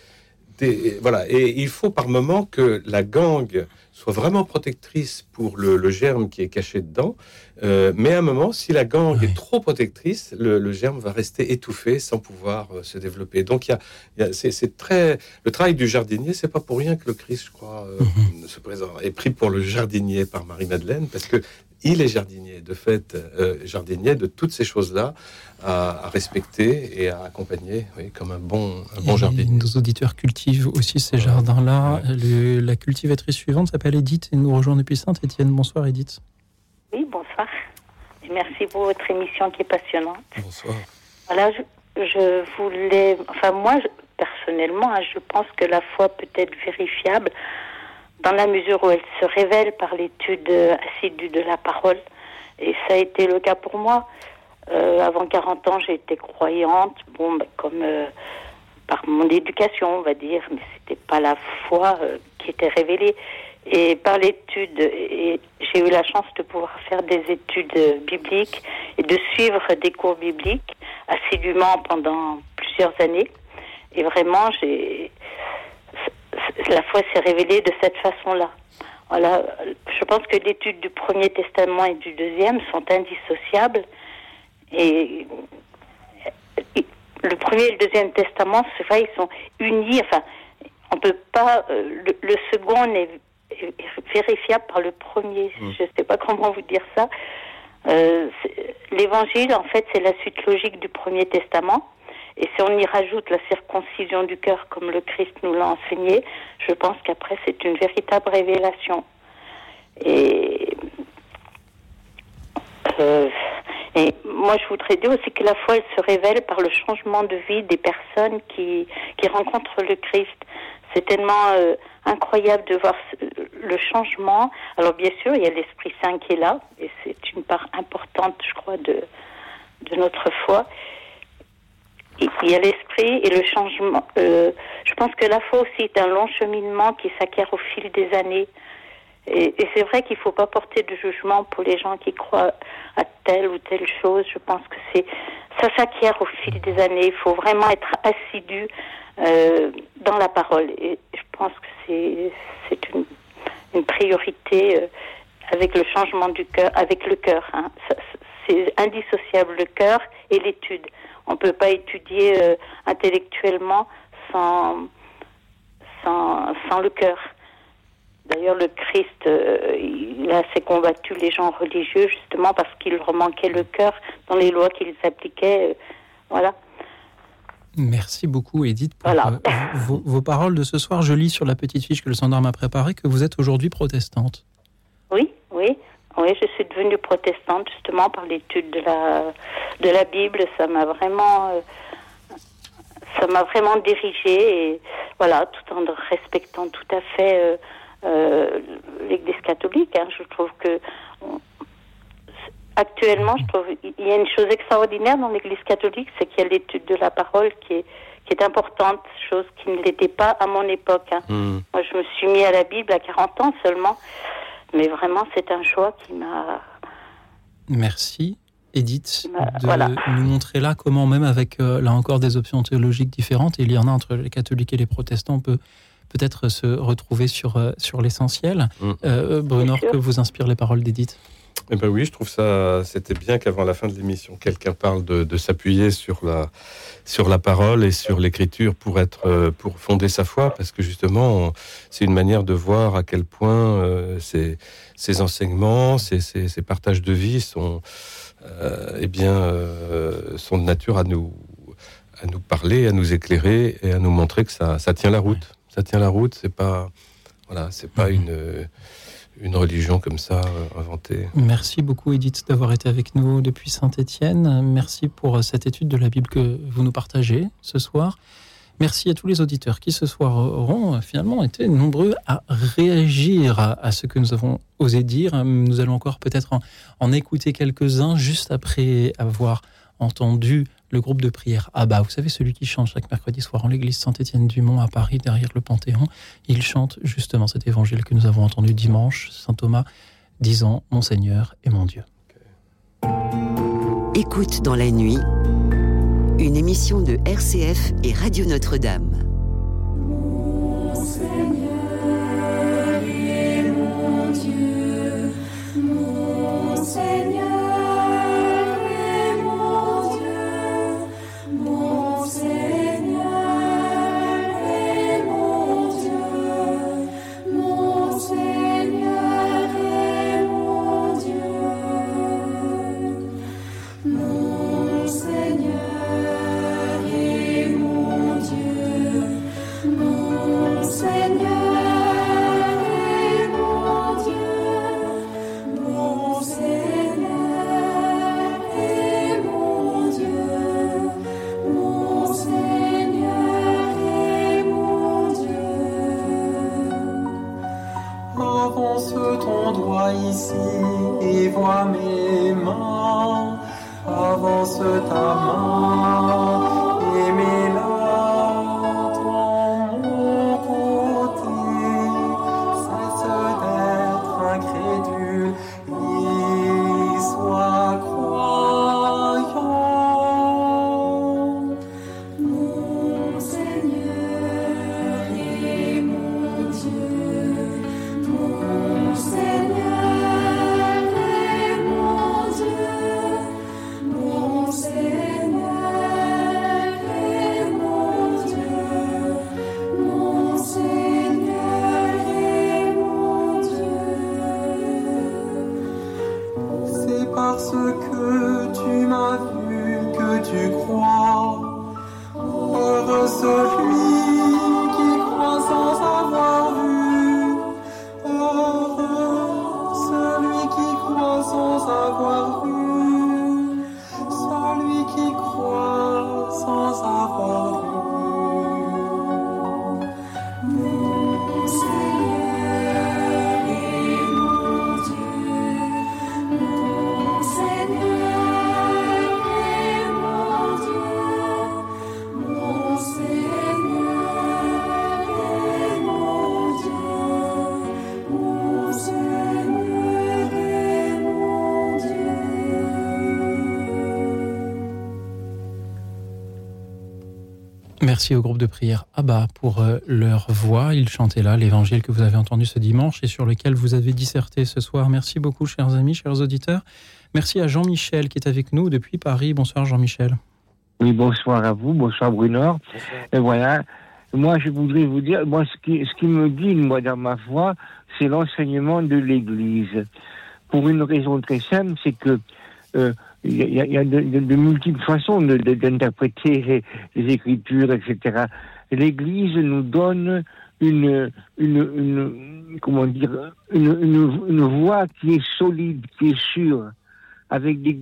des- voilà. Et il faut par moment que la gangue soit vraiment protectrice pour le, le germe qui est caché dedans. Euh, mais à un moment, si la gangue est trop protectrice, le, le germe va rester étouffé sans pouvoir euh, se développer. Donc, il y a, c'est, très le travail du jardinier. C'est pas pour rien que le Christ, je crois, euh, se présente est pris pour le jardinier par Marie Madeleine parce que il est jardinier, de fait, euh, jardinier de toutes ces choses-là à, à respecter et à accompagner, oui, comme un bon, un bon jardinier. Nos auditeurs cultivent aussi ces jardins-là. La cultivatrice suivante s'appelle Edith et nous rejoint depuis Saint-Étienne. Bonsoir Edith. Oui, bonsoir. Et merci pour votre émission qui est passionnante. Bonsoir. Voilà, je, je voulais. Enfin, moi, je- personnellement, hein, je pense que la foi peut être vérifiable dans la mesure où elle se révèle par l'étude assidue de la parole. Et ça a été le cas pour moi. Euh, avant 40 ans, j'ai été croyante, bon, ben, comme euh, par mon éducation, on va dire, mais c'était pas la foi euh, qui était révélée. Et par l'étude, j'ai eu la chance de pouvoir faire des études bibliques et de suivre des cours bibliques assidûment pendant plusieurs années. Et vraiment, j'ai la foi s'est révélée de cette façon-là. Voilà, je pense que l'étude du Premier Testament et du Deuxième sont indissociables. Et et le Premier et le Deuxième Testament, c'est vrai, ils sont unis. Enfin, on peut pas. euh, le, le second n'est est vérifiable par le premier. Je ne sais pas comment vous dire ça. Euh, L'évangile, en fait, c'est la suite logique du Premier Testament. Et si on y rajoute la circoncision du cœur, comme le Christ nous l'a enseigné, je pense qu'après, c'est une véritable révélation. Et, euh, moi, je voudrais dire aussi que la foi, se révèle par le changement de vie des personnes qui, rencontrent le Christ. C'est tellement euh, incroyable de voir le changement. Alors, bien sûr, il y a l'Esprit Saint qui est là, et c'est une part importante, je crois, de notre foi. Il y a l'esprit et le changement. Euh, je pense que la foi aussi est un long cheminement qui s'acquiert au fil des années. Et, c'est vrai qu'il ne faut pas porter de jugement pour les gens qui croient à telle ou telle chose. Je pense que c'est ça s'acquiert au fil des années. Il faut vraiment être assidu euh, dans la parole. Et je pense que c'est une, une priorité euh, avec le changement du cœur, avec le cœur. hein. C'est indissociable le cœur et l'étude. On ne peut pas étudier euh, intellectuellement sans, sans, sans le cœur. D'ailleurs, le Christ, euh, il a assez combattu les gens religieux justement parce qu'il leur manquait le cœur dans les lois qu'ils appliquaient. euh, voilà. Merci beaucoup Edith pour Voilà. euh, vos, vos paroles de ce soir. Je lis sur la petite fiche que le standard m'a préparée que vous êtes aujourd'hui protestante. Oui, oui, oui, je suis devenue protestante justement par l'étude de la de la Bible. Ça m'a vraiment, euh, ça m'a vraiment dirigée et voilà, tout en respectant tout à fait euh, euh, l'Église catholique. hein. Je trouve que actuellement, je trouve il y a une chose extraordinaire dans l'Église catholique, c'est qu'il y a l'étude de la parole qui est qui est importante, chose qui ne l'était pas à mon époque. hein. Hmm. Moi, je me suis mis à la Bible à 40 ans seulement. Mais vraiment, c'est un choix qui m'a. Merci Edith de voilà. nous montrer là comment même avec euh, là encore des options théologiques différentes, et il y en a entre les catholiques et les protestants, on peut peut-être se retrouver sur, euh, sur l'essentiel. Mm. Euh, Bruno, que vous inspirent les paroles d'Edith? Eh ben oui, je trouve ça, c'était bien qu'avant la fin de l'émission, quelqu'un parle de, de s'appuyer sur la, sur la parole et sur l'écriture pour être, euh, pour fonder sa foi, parce que justement, c'est une manière de voir à quel point euh, ces, ces enseignements, ces, ces, ces partages de vie sont, euh, eh bien, euh, sont de nature à nous, à nous parler, à nous éclairer et à nous montrer que ça, ça tient la route. Ça tient la route. C'est pas, voilà, c'est pas une, une religion comme ça euh, inventée. Merci beaucoup Edith d'avoir été avec nous depuis Saint-Étienne. Merci pour euh, cette étude de la Bible que vous nous partagez ce soir. Merci à tous les auditeurs qui ce soir auront euh, finalement été nombreux à réagir à, ce que nous avons osé dire. Nous allons encore peut-être en écouter quelques-uns juste après avoir entendu le groupe de prière Abba. Vous savez, celui qui chante chaque mercredi soir en l'église Saint-Étienne-du-Mont à Paris, derrière le Panthéon. Il chante justement cet évangile que nous avons entendu dimanche, Saint Thomas, disant Mon Seigneur et mon Dieu. Écoute dans la nuit, Une émission de RCF et Radio Notre-Dame. Merci au groupe de prière Abba pour euh, leur voix. Ils chantaient là l'évangile que vous avez entendu ce dimanche et sur lequel vous avez disserté ce soir. Merci beaucoup, chers amis, chers auditeurs. Merci à Jean-Michel qui est avec nous depuis Paris. Bonsoir, Jean-Michel. Oui, bonsoir à vous, bonsoir Bruno. Et voilà, moi je voudrais vous dire, moi ce qui, ce qui me guide, moi, dans ma foi, c'est l'enseignement de l'Église. Pour une raison très simple, c'est que euh, il y a, il y a de, de- de multiples façons d'interpréter les, les Écritures, etc. L'Église nous donne une, une, une comment dire, une, une, une voie qui est solide, qui est sûre, avec des,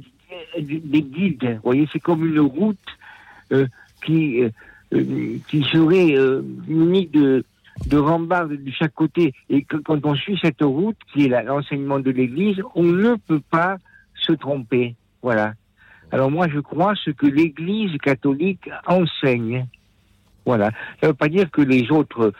des, des guides. Vous voyez, c'est comme une route euh, qui, euh, qui serait euh, munie de, de rambardes de chaque côté. Et que, quand on suit cette route, qui est l'enseignement de l'Église, on ne peut pas se tromper. Voilà. Alors moi, je crois ce que l'Église catholique enseigne. Voilà. Ça ne veut pas dire que les autres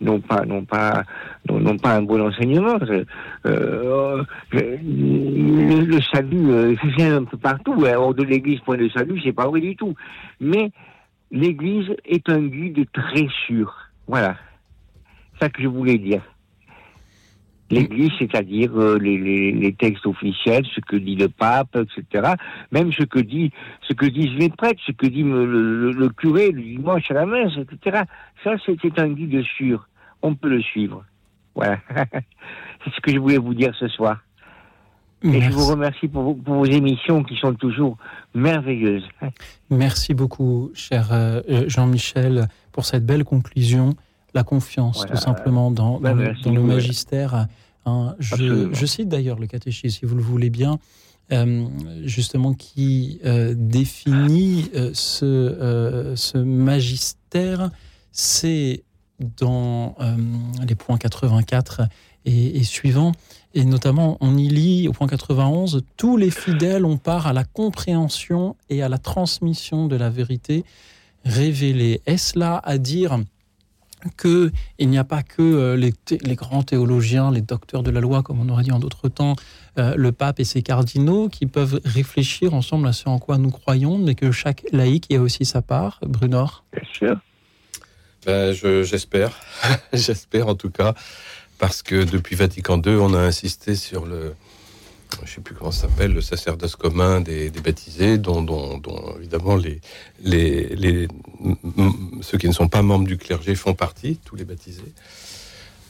n'ont pas, n'ont pas, n'ont pas un bon enseignement. Euh, euh, le, salut, euh, c'est un peu partout. hein. Hors de l'Église, point de salut, c'est pas vrai du tout. Mais l'Église est un guide très sûr. Voilà. C'est ça que je voulais dire. L'Église, c'est-à-dire euh, les, les, les textes officiels, ce que dit le pape, etc. Même ce que dit, ce que disent les prêtres, ce que dit le, le- le curé le dimanche à la messe, etc. Ça, c'était un guide sûr. On peut le suivre. Voilà. C'est ce que je voulais vous dire ce soir. Et je vous remercie pour vos, pour vos émissions qui sont toujours merveilleuses. Merci beaucoup, cher euh, euh, Jean-Michel, pour cette belle conclusion. La confiance, Voilà. tout simplement, dans, dans le, dans magistère. hein. je, Absolument. je cite d'ailleurs le catéchisme, si vous le voulez bien, euh, justement, qui euh, définit euh, ce, euh, ce magistère. C'est dans euh, les points 84 et, et suivants. Et notamment, on y lit au point 91, tous les fidèles ont part à la compréhension et à la transmission de la vérité révélée. Est-ce là à dire que il n'y a pas que euh, les, grands théologiens, les docteurs de la loi, comme on aurait dit en d'autres temps, euh, le pape et ses cardinaux, qui peuvent réfléchir ensemble à ce en quoi nous croyons, mais que chaque laïc y a aussi sa part. Brunor? Bien sûr. Ben, je- j'espère, j'espère en tout cas, parce que depuis Vatican II, on a insisté sur le, je sais plus comment ça s'appelle, le sacerdoce commun des, des baptisés, dont, dont- dont, évidemment les, les, les- ceux qui ne sont pas membres du clergé font partie, tous les baptisés.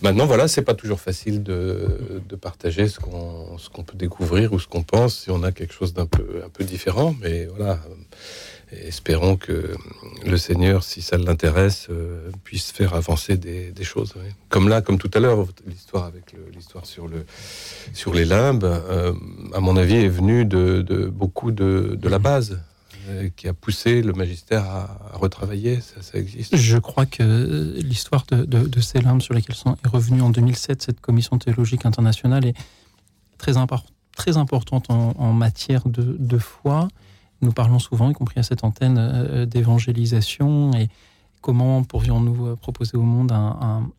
Maintenant, voilà, c'est pas toujours facile de, de partager ce qu'on qu'on peut découvrir ou ce qu'on pense si on a quelque chose d'un peu un peu différent, mais voilà. Espérons que le Seigneur, si ça l'intéresse, euh, puisse faire avancer des, choses. Comme là, comme tout à l'heure, l'histoire avec l'histoire sur le sur les limbes, euh, à mon avis, est venue de, beaucoup de, de la base euh, qui a poussé le magistère à, retravailler. Ça, existe. Je crois que l'histoire de, ces limbes sur lesquelles sont, est revenue en 2007 cette commission théologique internationale est très, très importante en, matière de foi. Nous parlons souvent, y compris à cette antenne, euh, d'évangélisation et comment pourrions-nous euh, proposer au monde un,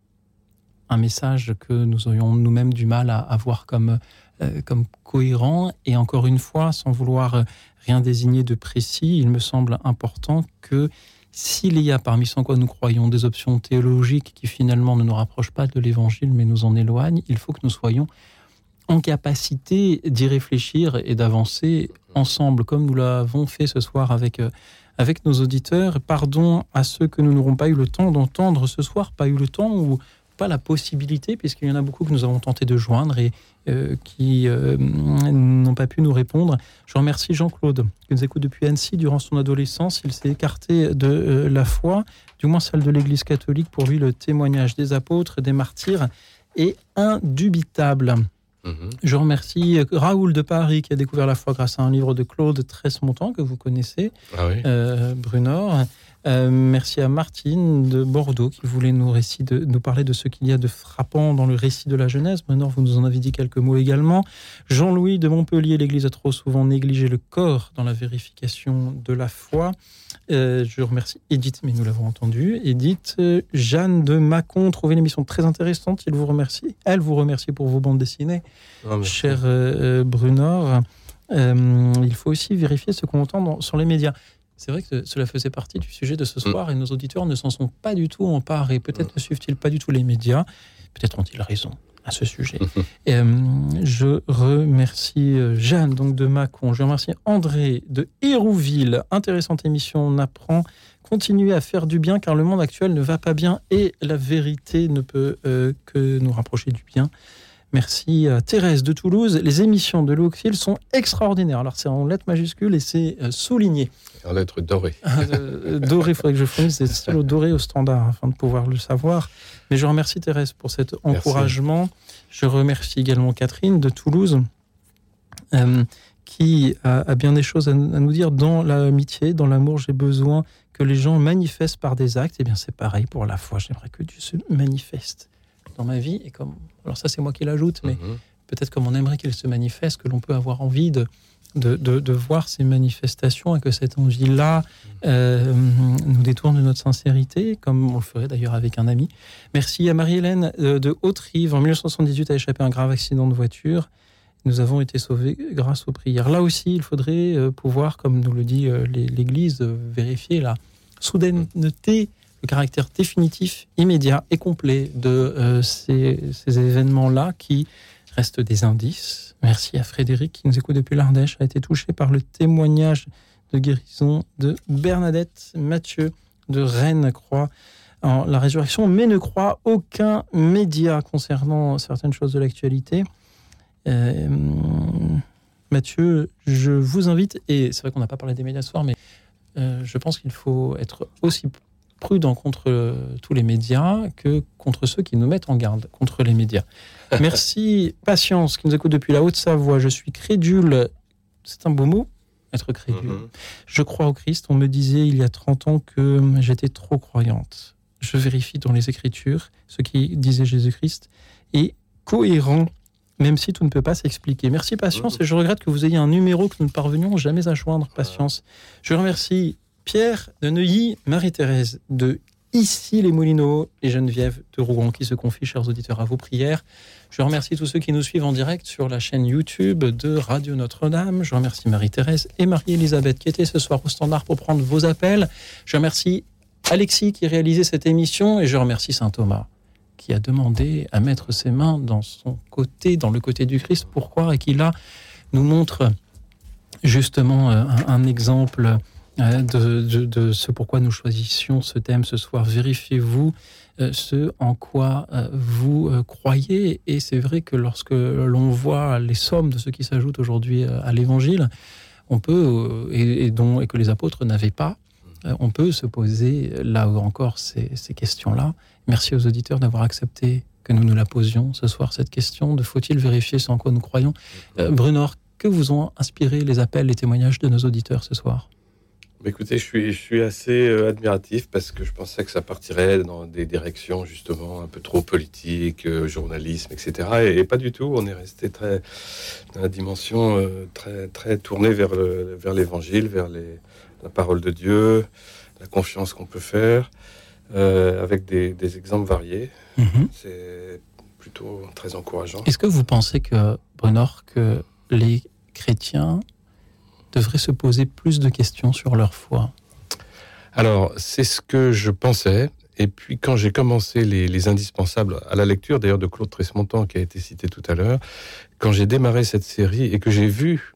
un- message que nous aurions nous-mêmes du mal à, à voir comme, euh, comme cohérent? Et encore une fois, sans vouloir euh, rien désigner de précis, il me semble important que s'il y a parmi ce en quoi nous croyons des options théologiques qui finalement ne nous rapprochent pas de l'évangile mais nous en éloignent, il faut que nous soyons en capacité d'y réfléchir et d'avancer ensemble, comme nous l'avons fait ce soir avec, euh, avec nos auditeurs. Pardon à ceux que nous n'aurons pas eu le temps d'entendre ce soir, pas eu le temps ou pas la possibilité, puisqu'il y en a beaucoup que nous avons tenté de joindre et euh, qui euh, n'ont pas pu nous répondre. Je remercie Jean-Claude, qui nous écoute depuis Annecy durant son adolescence. Il s'est écarté de la foi, du moins celle de l'Église catholique. Pour lui, le témoignage des apôtres, des martyrs est indubitable. Je remercie euh, Raoul de Paris qui a découvert la foi grâce à un livre de Claude Tresse-Montant que vous connaissez, Ah oui. euh, Brunor. Euh, merci à Martine de Bordeaux qui voulait nous, récit de, nous parler de ce qu'il y a de frappant dans le récit de la Genèse. Brunor, vous nous en avez dit quelques mots également. Jean-Louis de Montpellier, l'Église a trop souvent négligé le corps dans la vérification de la foi. Euh, je remercie Edith, mais nous l'avons entendu. Edith, euh, Jeanne de Mâcon, trouvez l'émission très intéressante. Il vous remercie. Elle vous remercie pour vos bandes dessinées, Ah, cher euh, Brunor. Il faut aussi vérifier ce qu'on entend dans- sur les médias. C'est vrai que cela faisait partie du sujet de ce soir et nos auditeurs ne s'en sont pas du tout emparés. Peut-être ne suivent-ils pas du tout les médias. Peut-être ont-ils raison à ce sujet. Et, euh, je remercie euh, Jeanne donc de Mâcon. Je remercie André de Hérouville. Intéressante émission. On apprend. Continuez à faire du bien car le monde actuel ne va pas bien et la vérité ne peut euh, que nous rapprocher du bien. Merci Thérèse de Toulouse. Les émissions de Loxil sont extraordinaires. Alors c'est en lettres majuscules et c'est euh, souligné. En lettres dorées. Euh, doré, il faudrait que je fournisse des stylos dorés au standard afin de pouvoir le savoir. Mais je remercie Thérèse pour cet encouragement. Je remercie également Catherine de Toulouse euh, qui a, a bien des choses à, à nous dire dans l'amitié, dans l'amour. J'ai besoin que les gens manifestent par des actes. Et bien c'est pareil pour la foi. J'aimerais que Dieu se manifeste dans ma vie. Et comme alors ça c'est moi qui l'ajoute, mais peut-être comme on aimerait qu'il se manifeste, que l'on peut avoir envie de, de, de- de voir ces manifestations et que cette envie-là euh, nous détourne de notre sincérité, comme on le ferait d'ailleurs avec un ami. Merci à Marie-Hélène euh, de Haute-Rive. En 1978, a échappé à un grave accident de voiture. Nous avons été sauvés grâce aux prières. Là aussi, il faudrait euh, pouvoir, comme nous le dit l'É- l'Église, vérifier la soudaineté, le caractère définitif, immédiat et complet de euh, ces, événements-là qui restent des indices. Merci à Frédéric qui nous écoute depuis l'Ardèche, a été touché par le témoignage de guérison de Bernadette Mathieu de Rennes, croit en la résurrection, mais ne croit aucun média concernant certaines choses de l'actualité. Euh, Mathieu, je vous invite, et c'est vrai qu'on n'a pas parlé des médias ce soir, mais euh, je pense qu'il faut être aussi prudent contre euh, tous les médias que contre ceux qui nous mettent en garde contre les médias. Merci Patience qui nous écoute depuis la Haute-Savoie. Je suis crédule. C'est un beau mot, être crédule. Je crois au Christ. On me disait il y a 30 ans que j'étais trop croyante. Je vérifie dans les Écritures ce qui disait Jésus-Christ est cohérent, même si tout ne peut pas s'expliquer. Merci Patience et je regrette que vous ayez un numéro que nous ne parvenions jamais à joindre. Patience. Je remercie Pierre de Neuilly, Marie-Thérèse de ici les Moulineaux et Geneviève de Rouen qui se confient, chers auditeurs, à vos prières. Je remercie tous ceux qui nous suivent en direct sur la chaîne YouTube de Radio Notre-Dame. Je remercie Marie-Thérèse et Marie-Elisabeth qui étaient ce soir au standard pour prendre vos appels. Je remercie Alexis qui réalisait cette émission et je remercie Saint Thomas qui a demandé à mettre ses mains dans son côté, dans le côté du Christ. Pourquoi? Et qui là nous montre justement euh, un, un exemple de, de- ce pourquoi nous choisissions ce thème ce soir. Vérifiez-vous euh, ce en quoi euh, vous euh, croyez. Et c'est vrai que lorsque l'on voit les sommes de ce qui s'ajoute aujourd'hui euh, à l'Évangile, on peut, euh, et, dont, et que les apôtres n'avaient pas, euh, on peut se poser là encore ces, questions-là. Merci aux auditeurs d'avoir accepté que nous nous la posions ce soir, cette question de faut-il vérifier ce en quoi nous croyons Euh, Brunor, que vous ont inspiré les appels, les témoignages de nos auditeurs ce soir? Écoutez, je suis, je suis assez euh, admiratif parce que je pensais que ça partirait dans des directions justement un peu trop politiques, euh, journalisme, etc. Et, et pas du tout. On est resté très dans la dimension euh, très très tournée vers le- vers l'Évangile, vers les, la parole de Dieu, la confiance qu'on peut faire, avec des, des exemples variés. Mhm. C'est plutôt très encourageant. Est-ce que vous pensez que, Brunor, que les chrétiens devraient se poser plus de questions sur leur foi Alors, c'est ce que je pensais. Et puis, quand j'ai commencé les, les indispensables à la lecture, d'ailleurs, de Claude Tresmontant, qui a été cité tout à l'heure, quand j'ai démarré cette série et que j'ai vu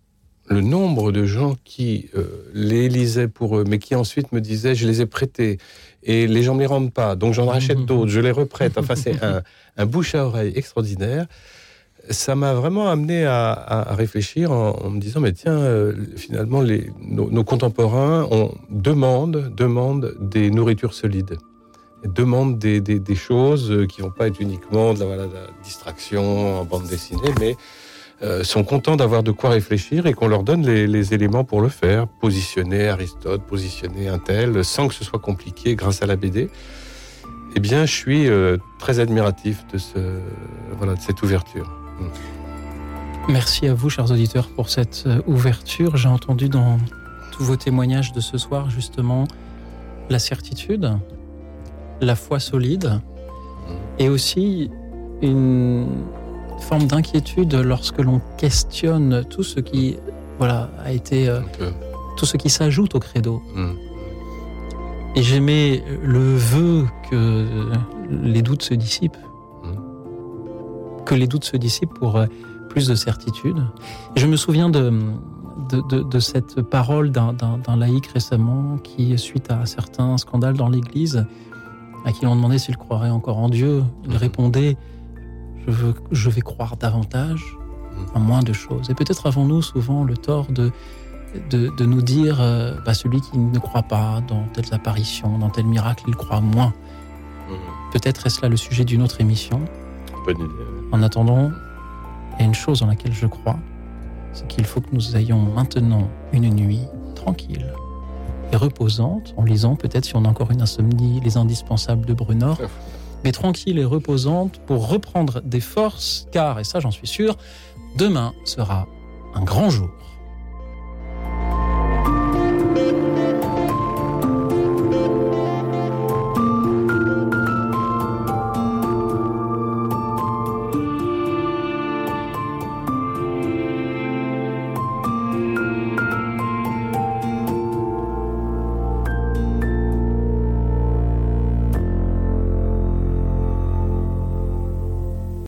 le nombre de gens qui euh, les lisaient pour eux, mais qui ensuite me disaient, je les ai prêtés, et les gens ne les rendent pas, donc j'en rachète d'autres, je les reprête. Enfin, c'est un, un bouche à oreille extraordinaire. Ça m'a vraiment amené à, réfléchir en, me disant, mais tiens, euh, finalement, nos, contemporains on demandent, demandent des nourritures solides, demandent des, choses qui vont pas être uniquement de la, distraction en bande dessinée, mais euh, sont contents d'avoir de quoi réfléchir et qu'on leur donne les, éléments pour le faire, positionner Aristote, positionner un tel, sans que ce soit compliqué grâce à la BD. Eh bien, je suis euh, très admiratif de cette ouverture. Merci à vous, chers auditeurs, pour cette euh, ouverture. J'ai entendu dans tous vos témoignages de ce soir, justement, la certitude, la foi solide, et aussi une forme d'inquiétude lorsque l'on questionne tout ce qui, voilà, a été, euh, tout ce qui s'ajoute au credo. Mm. Et j'aimais le vœu que les doutes se dissipent, que les doutes se dissipent pour euh, plus de certitude. Et je me souviens de, de, de- de cette parole d'un- laïc récemment qui, suite à certains scandales dans l'Église, à qui l'on demandait s'il croirait encore en Dieu, il répondait je, veux, je vais croire davantage en moins de choses. Et peut-être avons-nous souvent le tort de, de, de nous dire euh, bah, celui qui ne croit pas dans telles apparitions, dans tel miracle, il croit moins. Peut-être est-ce là le sujet d'une autre émission. Bonne idée. En attendant, il y a une chose dans laquelle je crois, c'est qu'il faut que nous ayons maintenant une nuit tranquille et reposante, en lisant peut-être si on a encore une insomnie, les indispensables de Brunor, mais tranquille et reposante pour reprendre des forces, car, et ça j'en suis sûr, demain sera un grand jour.